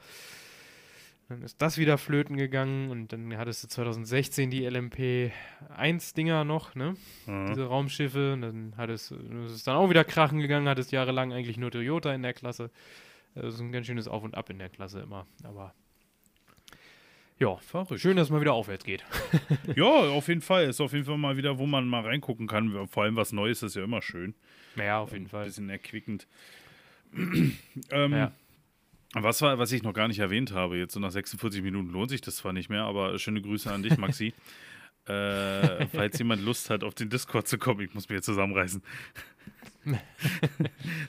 Dann ist das wieder flöten gegangen und dann hattest du 2016 die LMP1-Dinger noch, ne? Ja. Diese Raumschiffe. Und dann hattest, ist es dann auch wieder krachen gegangen, hattest jahrelang eigentlich nur Toyota in der Klasse. Das ist ein ganz schönes Auf und Ab in der Klasse immer. Aber ja, Verrückt. schön, dass es mal wieder aufwärts geht. Ja, auf jeden Fall. Ist auf jeden Fall mal wieder, wo man mal reingucken kann. Vor allem was Neues ist ja immer schön. Ja, auf jeden Ein Fall. bisschen erquickend. ähm, Ja. Was, war, was ich noch gar nicht erwähnt habe, jetzt so nach 46 Minuten lohnt sich das zwar nicht mehr, aber schöne Grüße an dich, Maxi. äh, falls jemand Lust hat, auf den Discord zu kommen, ich muss mich jetzt zusammenreißen.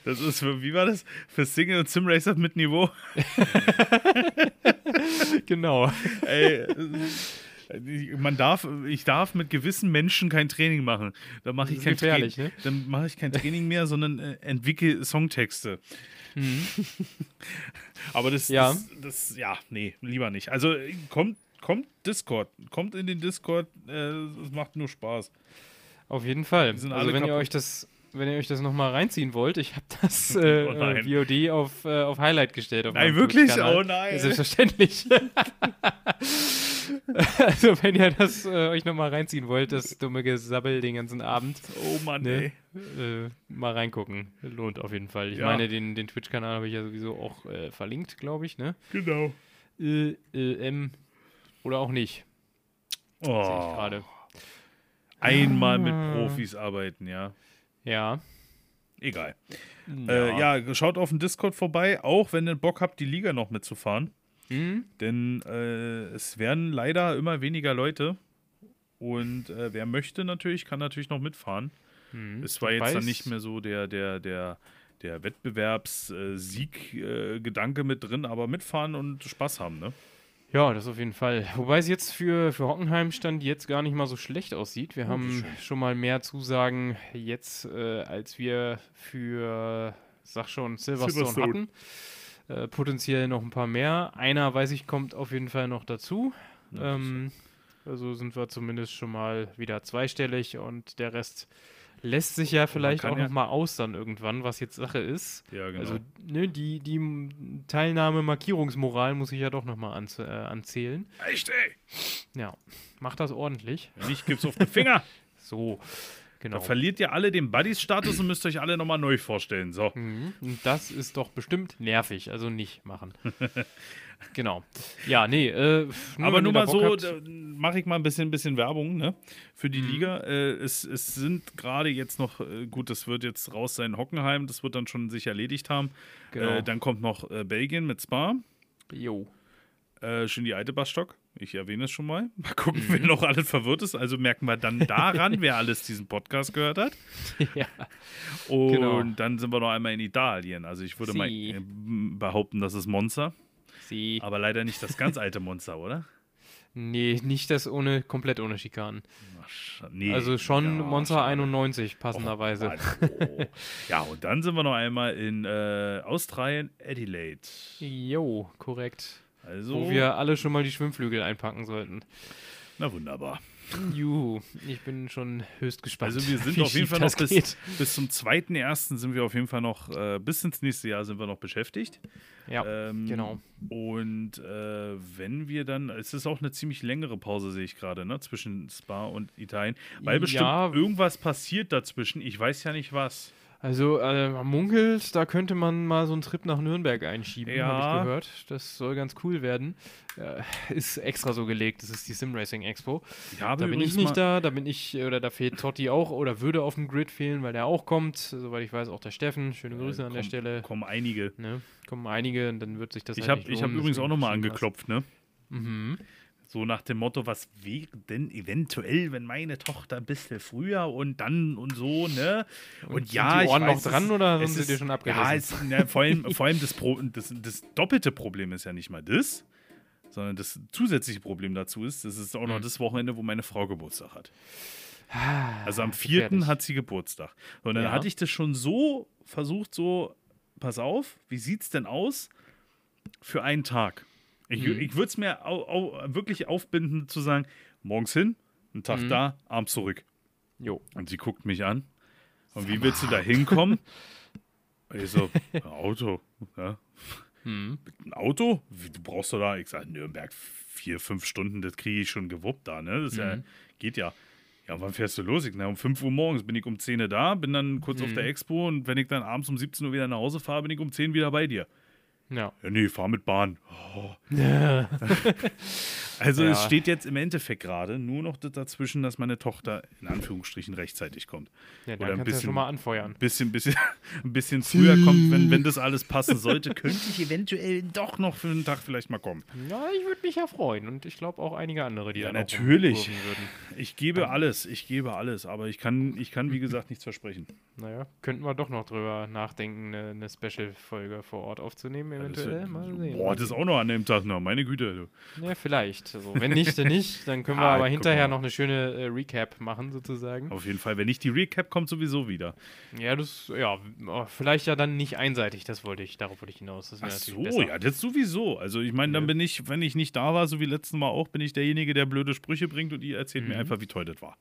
das ist für, wie war das? Für Single und Simracer mit Niveau. genau. Ey, man darf, ich darf mit gewissen Menschen kein Training machen. Da mache ich kein Training. ne? Dann mache ich kein Training mehr, sondern äh, entwickle Songtexte. Aber das, Ja. das, das, ja, nee, lieber nicht. Also äh, kommt, kommt Discord, kommt in den Discord, äh, es macht nur Spaß. Auf jeden Fall. Also wenn ihr euch das, wenn ihr euch das nochmal reinziehen wollt, ich habe das äh, Oh äh, VOD auf, äh, auf Highlight gestellt. Auf Nein, wirklich? Oh nein. Selbstverständlich. also wenn ihr das äh, euch nochmal reinziehen wollt, das dumme Gesabbel den ganzen Abend, Oh Mann, Ne? ey. äh, mal reingucken. Lohnt auf jeden Fall. Ich Ja. meine, den, den Twitch-Kanal habe ich ja sowieso auch äh, verlinkt, glaube ich, ne? Genau. Äh, äh, M oder auch nicht, Oh, gerade. einmal mit Ah. Profis arbeiten, ja. Ja. Egal. Äh, ja, schaut auf den Discord vorbei, auch wenn ihr Bock habt, die Liga noch mitzufahren. Hm? Denn äh, es werden leider immer weniger Leute. Und äh, wer möchte natürlich, kann natürlich noch mitfahren. Hm. Es war jetzt dann Weiß- nicht mehr so der, der, der, der Wettbewerbs-Sieg-Gedanke mit drin, aber mitfahren und Spaß haben, ne? Ja, das auf jeden Fall. Wobei es jetzt für, für Hockenheim stand jetzt gar nicht mal so schlecht aussieht. Wir haben schön. schon mal mehr Zusagen jetzt, äh, als wir für, sag schon, Silverstone, Silverstone. hatten. Äh, potenziell noch ein paar mehr. Einer, weiß ich, kommt auf jeden Fall noch dazu. Ja, ähm, also sind wir zumindest schon mal wieder zweistellig und der Rest lässt sich ja vielleicht auch ja- noch mal aus dann irgendwann, was jetzt Sache ist. Ja, genau. Also ne, die, die Teilnahme-Markierungsmoral muss ich ja doch nochmal anz äh, anzählen. Echt, ey! Ja, macht das ordentlich. Nicht, gibt's auf den Finger. So, genau. Da verliert ihr alle den Buddies-Status und müsst euch alle nochmal neu vorstellen. So. Mhm. Und das ist doch bestimmt nervig, also nicht machen. genau. Ja, nee, äh, pf, Aber nur mal so, mache ich mal ein bisschen, bisschen Werbung ne, für Mhm. die Liga. Äh, es, es sind gerade jetzt noch, äh, gut, das wird jetzt raus sein, Hockenheim, das wird dann schon sich erledigt haben. Genau. Äh, dann kommt noch äh, Belgien mit Spa, Jo. äh, schön die alte Bastock. Ich erwähne es schon mal. Mal gucken, wer noch alles verwirrt ist. Also merken wir dann daran, wer alles diesen Podcast gehört hat. ja. Und Genau. dann sind wir noch einmal in Italien. Also ich würde mal Sie. äh, behaupten, das ist Monster. Sie. Aber leider nicht das ganz alte Monster, oder? Nee, nicht das ohne, komplett ohne Schikanen. Nee. Also schon Ja, Monster schade. 91, passenderweise. Oh. Ja, und dann sind wir noch einmal in äh, Australien, Adelaide. Jo, korrekt. Also, Wo wir alle schon mal die Schwimmflügel einpacken sollten. na wunderbar. Juhu, ich bin schon höchst gespannt. Also wir sind auf jeden Fall noch bis, bis zum 2.1. sind wir auf jeden Fall noch, äh, bis ins nächste Jahr sind wir noch beschäftigt. Ja, Ähm, genau. Und äh, wenn wir dann, es ist auch eine ziemlich längere Pause, sehe ich gerade, ne, zwischen Spa und Italien, weil bestimmt Ja. irgendwas passiert dazwischen. Ich weiß ja nicht was. Also äh, man munkelt, da könnte man mal so einen Trip nach Nürnberg einschieben, Ja. habe ich gehört. Das soll ganz cool werden. Äh, ist extra so gelegt, das ist die Simracing Expo. Ich habe Da bin ich nicht da, da bin ich, äh, oder da fehlt Totti auch oder würde auf dem Grid fehlen, weil der auch kommt. Soweit ich weiß, auch der Steffen. Schöne Grüße an der komm- Stelle. kommen einige. Ne? Kommen einige und dann wird sich das Ich halt habe hab übrigens auch nochmal angeklopft, ne? Mhm. So nach dem Motto, was wäre denn eventuell, wenn meine Tochter ein bisschen früher und dann und so, ne? Und, Und ja, die ich Ohren noch weiß, dran es- oder sind sie dir schon abgerissen? Ja, es, ne, vor allem, vor allem das, Pro, das, das doppelte Problem ist ja nicht mal das, sondern das zusätzliche Problem dazu ist, das ist auch noch Hm. das Wochenende, wo meine Frau Geburtstag hat. Ah, Also am 4. gefährlich. hat sie Geburtstag. Und dann Ja. hatte ich das schon so versucht, so, pass auf, wie sieht's denn aus für einen Tag? Ich, Mhm. ich würde es mir au, au, wirklich aufbinden, zu sagen, morgens hin, einen Tag Mhm. da, abends zurück. Jo. Und sie guckt mich an. Und wie willst du da hinkommen? Ich so, ein Auto. Ja. Mhm. Ein Auto? Wie, du brauchst doch da, ich sage, Nürnberg, vier, fünf Stunden, das kriege ich schon gewuppt da, ne? Das ist ja, Mhm. geht ja. Ja, wann fährst du los? Ich, na, um 5 Uhr morgens bin ich um 10 Uhr da, bin dann kurz auf Mhm. der Expo und wenn ich dann abends um 17 Uhr wieder nach Hause fahre, bin ich um 10 wieder bei dir. Ja. Ja, nee, fahr mit Bahn. Oh. Also es Ja. steht jetzt im Endeffekt gerade nur noch das dazwischen, dass meine Tochter in Anführungsstrichen rechtzeitig kommt. Ja, Oder dann ein kannst du ja bisschen- schon mal anfeuern. bisschen, bisschen, ein bisschen früher kommt, wenn, wenn das alles passen sollte, könnte ich eventuell doch noch für einen Tag vielleicht mal kommen. Ja, ich würde mich ja freuen und ich glaube auch einige andere, die Ja, dann natürlich. Ich gebe alles, ich gebe alles, aber ich kann, ich kann wie gesagt nichts versprechen. Naja, könnten wir doch noch drüber nachdenken, eine, eine Special-Folge vor Ort aufzunehmen, Das eventuell. wird- Mal sehen. Boah, das ist auch noch an dem Tag noch, meine Güte. Du. Ja, vielleicht. Also, wenn nicht, dann nicht. Dann können wir Ah, aber hinterher noch eine schöne äh, Recap machen, sozusagen. Auf jeden Fall, wenn nicht die Recap kommt, sowieso wieder. Ja, das, ja, oh, vielleicht ja dann nicht einseitig, das wollte ich, darauf wollte ich hinaus. Das Ach so, besser. ja, das sowieso. Also ich meine, dann bin ich, wenn ich nicht da war, so wie letztes Mal auch, bin ich derjenige, der blöde Sprüche bringt und ihr erzählt mir Mhm. einfach, wie toll das war.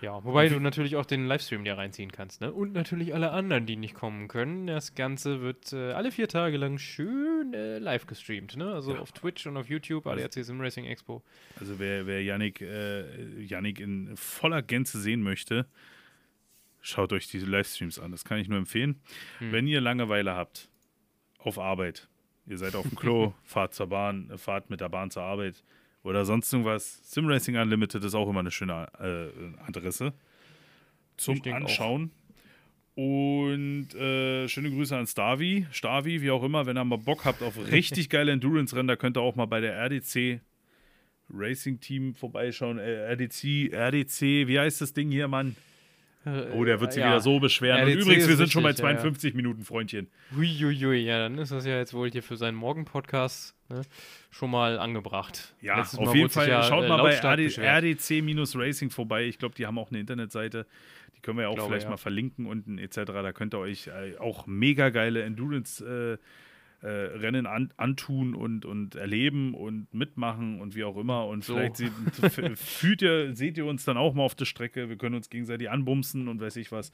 Ja, wobei du natürlich auch den Livestream dir reinziehen kannst, ne? Und natürlich alle anderen, die nicht kommen können. Das Ganze wird äh, alle vier Tage lang schön äh, live gestreamt, ne? Also auf Twitch und auf YouTube, ADAC Sim Racing Expo. Also wer, wer Yannick, äh, Yannick in voller Gänze sehen möchte, schaut euch diese Livestreams an. Das kann ich nur empfehlen. Hm. Wenn ihr Langeweile habt, auf Arbeit, ihr seid auf dem Klo, fahrt zur Bahn, äh, fahrt mit der Bahn zur Arbeit oder sonst irgendwas, SimRacing Unlimited ist auch immer eine schöne äh, Adresse zum denk auch. Anschauen. Und äh, schöne Grüße an Stavi, Stavi, wie auch immer, wenn ihr mal Bock habt auf richtig geile Endurance-Rennen, da könnt ihr auch mal bei der RDC Racing Team vorbeischauen. Äh, RDC, RDC, wie heißt das Ding hier, Mann? Oh, der wird sich ja. wieder so beschweren. Und RDC übrigens, wir sind schon bei richtig, ja, ja. 52 Minuten, Freundchen. Huiuiui, ja, dann ist das ja jetzt wohl hier für seinen Morgen-Podcast ne, schon mal angebracht. Ja, Letztes auf Mal jeden Fall. ja, Schaut äh, mal bei. RDC-Racing vorbei. Ich glaube, die haben auch eine Internetseite. Die können wir ja auch Glaube, vielleicht ja. mal verlinken unten etc. Da könnt ihr euch äh, auch mega geile Endurance- äh, äh, Rennen an, antun und, und erleben und mitmachen und wie auch immer. Und So. vielleicht seht, fühlt ihr, seht ihr uns dann auch mal auf der Strecke. Wir können uns gegenseitig anbumsen und weiß ich was.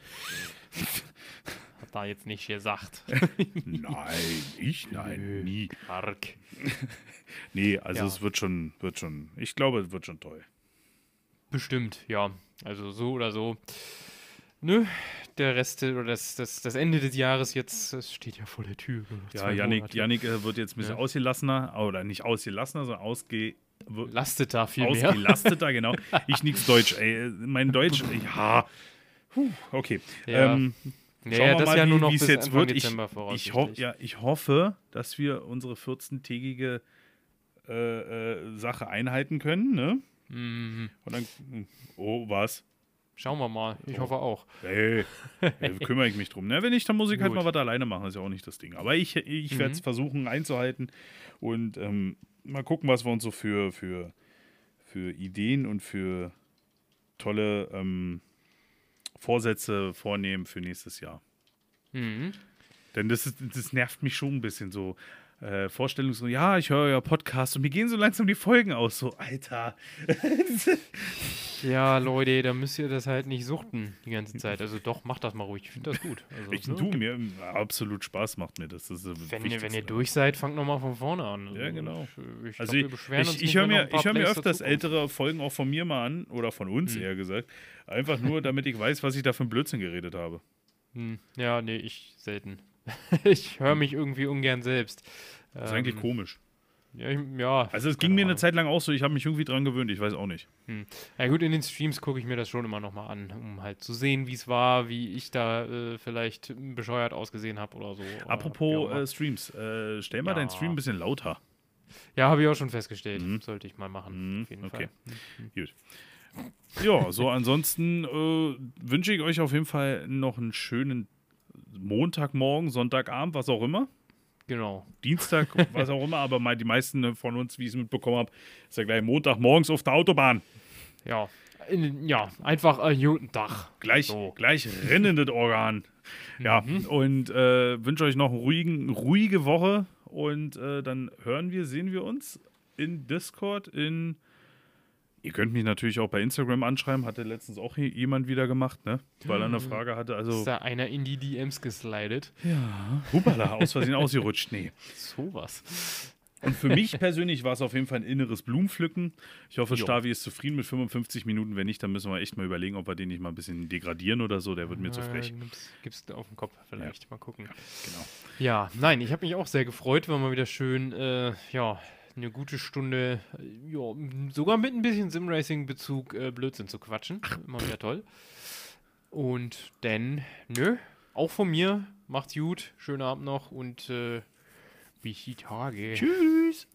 Hat da jetzt nicht gesagt. Nein, ich nein, nie. Arg. Nee, also Ja. es wird schon, wird schon, ich glaube, es wird schon toll. Bestimmt, ja. Also so oder so. Nö, der Rest oder das, das, das Ende des Jahres jetzt, das steht ja vor der Tür. Ja, zwei Yannick, äh, wird jetzt ein bisschen Ja. ausgelassener, oder nicht ausgelassener, sondern ausge, w- Lastet da viel mehr. ausgelasteter, genau. Ich nix Deutsch, ey. Mein Deutsch, ja. Puh, okay. Ja. Ähm, Ja, schauen ja, wir das mal, ja nur wie- es jetzt wird. Ich, Dezember ich, ho ja, ich hoffe, dass wir unsere 14-tägige äh, äh, Sache einhalten können, ne? Mhm. Und dann, oh, was? Schauen wir mal. Ich Oh. hoffe auch. Hey, hey, kümmere ich mich drum. Ne? Wenn nicht, dann muss ich halt mal was alleine machen. Das ist ja auch nicht das Ding. Aber ich, ich werde es Mhm. versuchen einzuhalten und ähm, mal gucken, was wir uns so für, für, für Ideen und für tolle ähm, Vorsätze vornehmen für nächstes Jahr. Mhm. Denn das, ist, das nervt mich schon ein bisschen so. Äh, Vorstellung so, ja, ich höre ja Podcast und mir gehen so langsam die Folgen aus. So, Alter. Ja, Leute, da müsst ihr das halt nicht suchten die ganze Zeit. Also doch, macht das mal ruhig. Ich finde das gut. Also, Ich, ne? du, mir absolut Spaß macht mir das. das wenn, ihr, wenn ihr durch seid, fangt nochmal von vorne an. Also, Ja, genau. Ich, ich Also glaub, ich, wir ich, höre mir, ein ich hör mir öfters ältere Folgen auch von mir mal an, oder von uns Hm. eher gesagt. Einfach nur, damit ich weiß, was ich da für einen Blödsinn geredet habe. Hm, ja, nee, ich selten. ich höre mich irgendwie ungern selbst. Das ist eigentlich Ähm, komisch. Ja, ich, ja, Also es ging mir eine. Zeit lang auch so, ich habe mich irgendwie dran gewöhnt, ich weiß auch nicht. Ja gut, in den Streams gucke ich mir das schon immer nochmal an, um halt zu sehen, wie es war, wie ich da äh, vielleicht bescheuert ausgesehen habe oder so. Apropos äh, Streams, äh, stell mal Ja. deinen Stream ein bisschen lauter. ja, habe ich auch schon festgestellt. Mhm. Sollte ich mal machen, Mhm, auf jeden okay. Fall. Gut. Ja, so ansonsten äh, wünsche ich euch auf jeden Fall noch einen schönen Montagmorgen, Sonntagabend, was auch immer. Genau. Dienstag, was auch immer, aber mal die meisten von uns, wie ich es mitbekommen habe, ist ja gleich Montagmorgens auf der Autobahn. Ja, in, ja einfach einen guten Tag. Gleich, So. gleich rennendes Organ. Ja, und äh, wünsche euch noch eine ruhigen, ruhige Woche und äh, dann hören wir, sehen wir uns in Discord, in. Ihr könnt mich natürlich auch bei Instagram anschreiben, hatte letztens auch je- jemand wieder gemacht, ne? Weil er eine Frage hatte. Ist Also, da einer in die DMs geslidet? hupala, aus Versehen ausgerutscht. Nee. Sowas. Und für mich persönlich war es auf jeden Fall ein inneres Blumenpflücken. Ich hoffe, Jo. Stavi ist zufrieden mit 55 Minuten. Wenn nicht, dann müssen wir echt mal überlegen, ob wir den nicht mal ein bisschen degradieren oder so. Der wird mir zu frech. Äh, gibt's, gibt's auf dem Kopf vielleicht. Mal gucken. Genau. Ja, nein, ich habe mich auch sehr gefreut, war mal wieder schön, äh, ja, eine gute Stunde, äh, ja, m- sogar mit ein bisschen Simracing-Bezug äh, Blödsinn zu quatschen. Immer wieder toll. Und dann, nö, auch von mir, macht's gut, schönen Abend noch und äh, bis die Tage. Tschüss.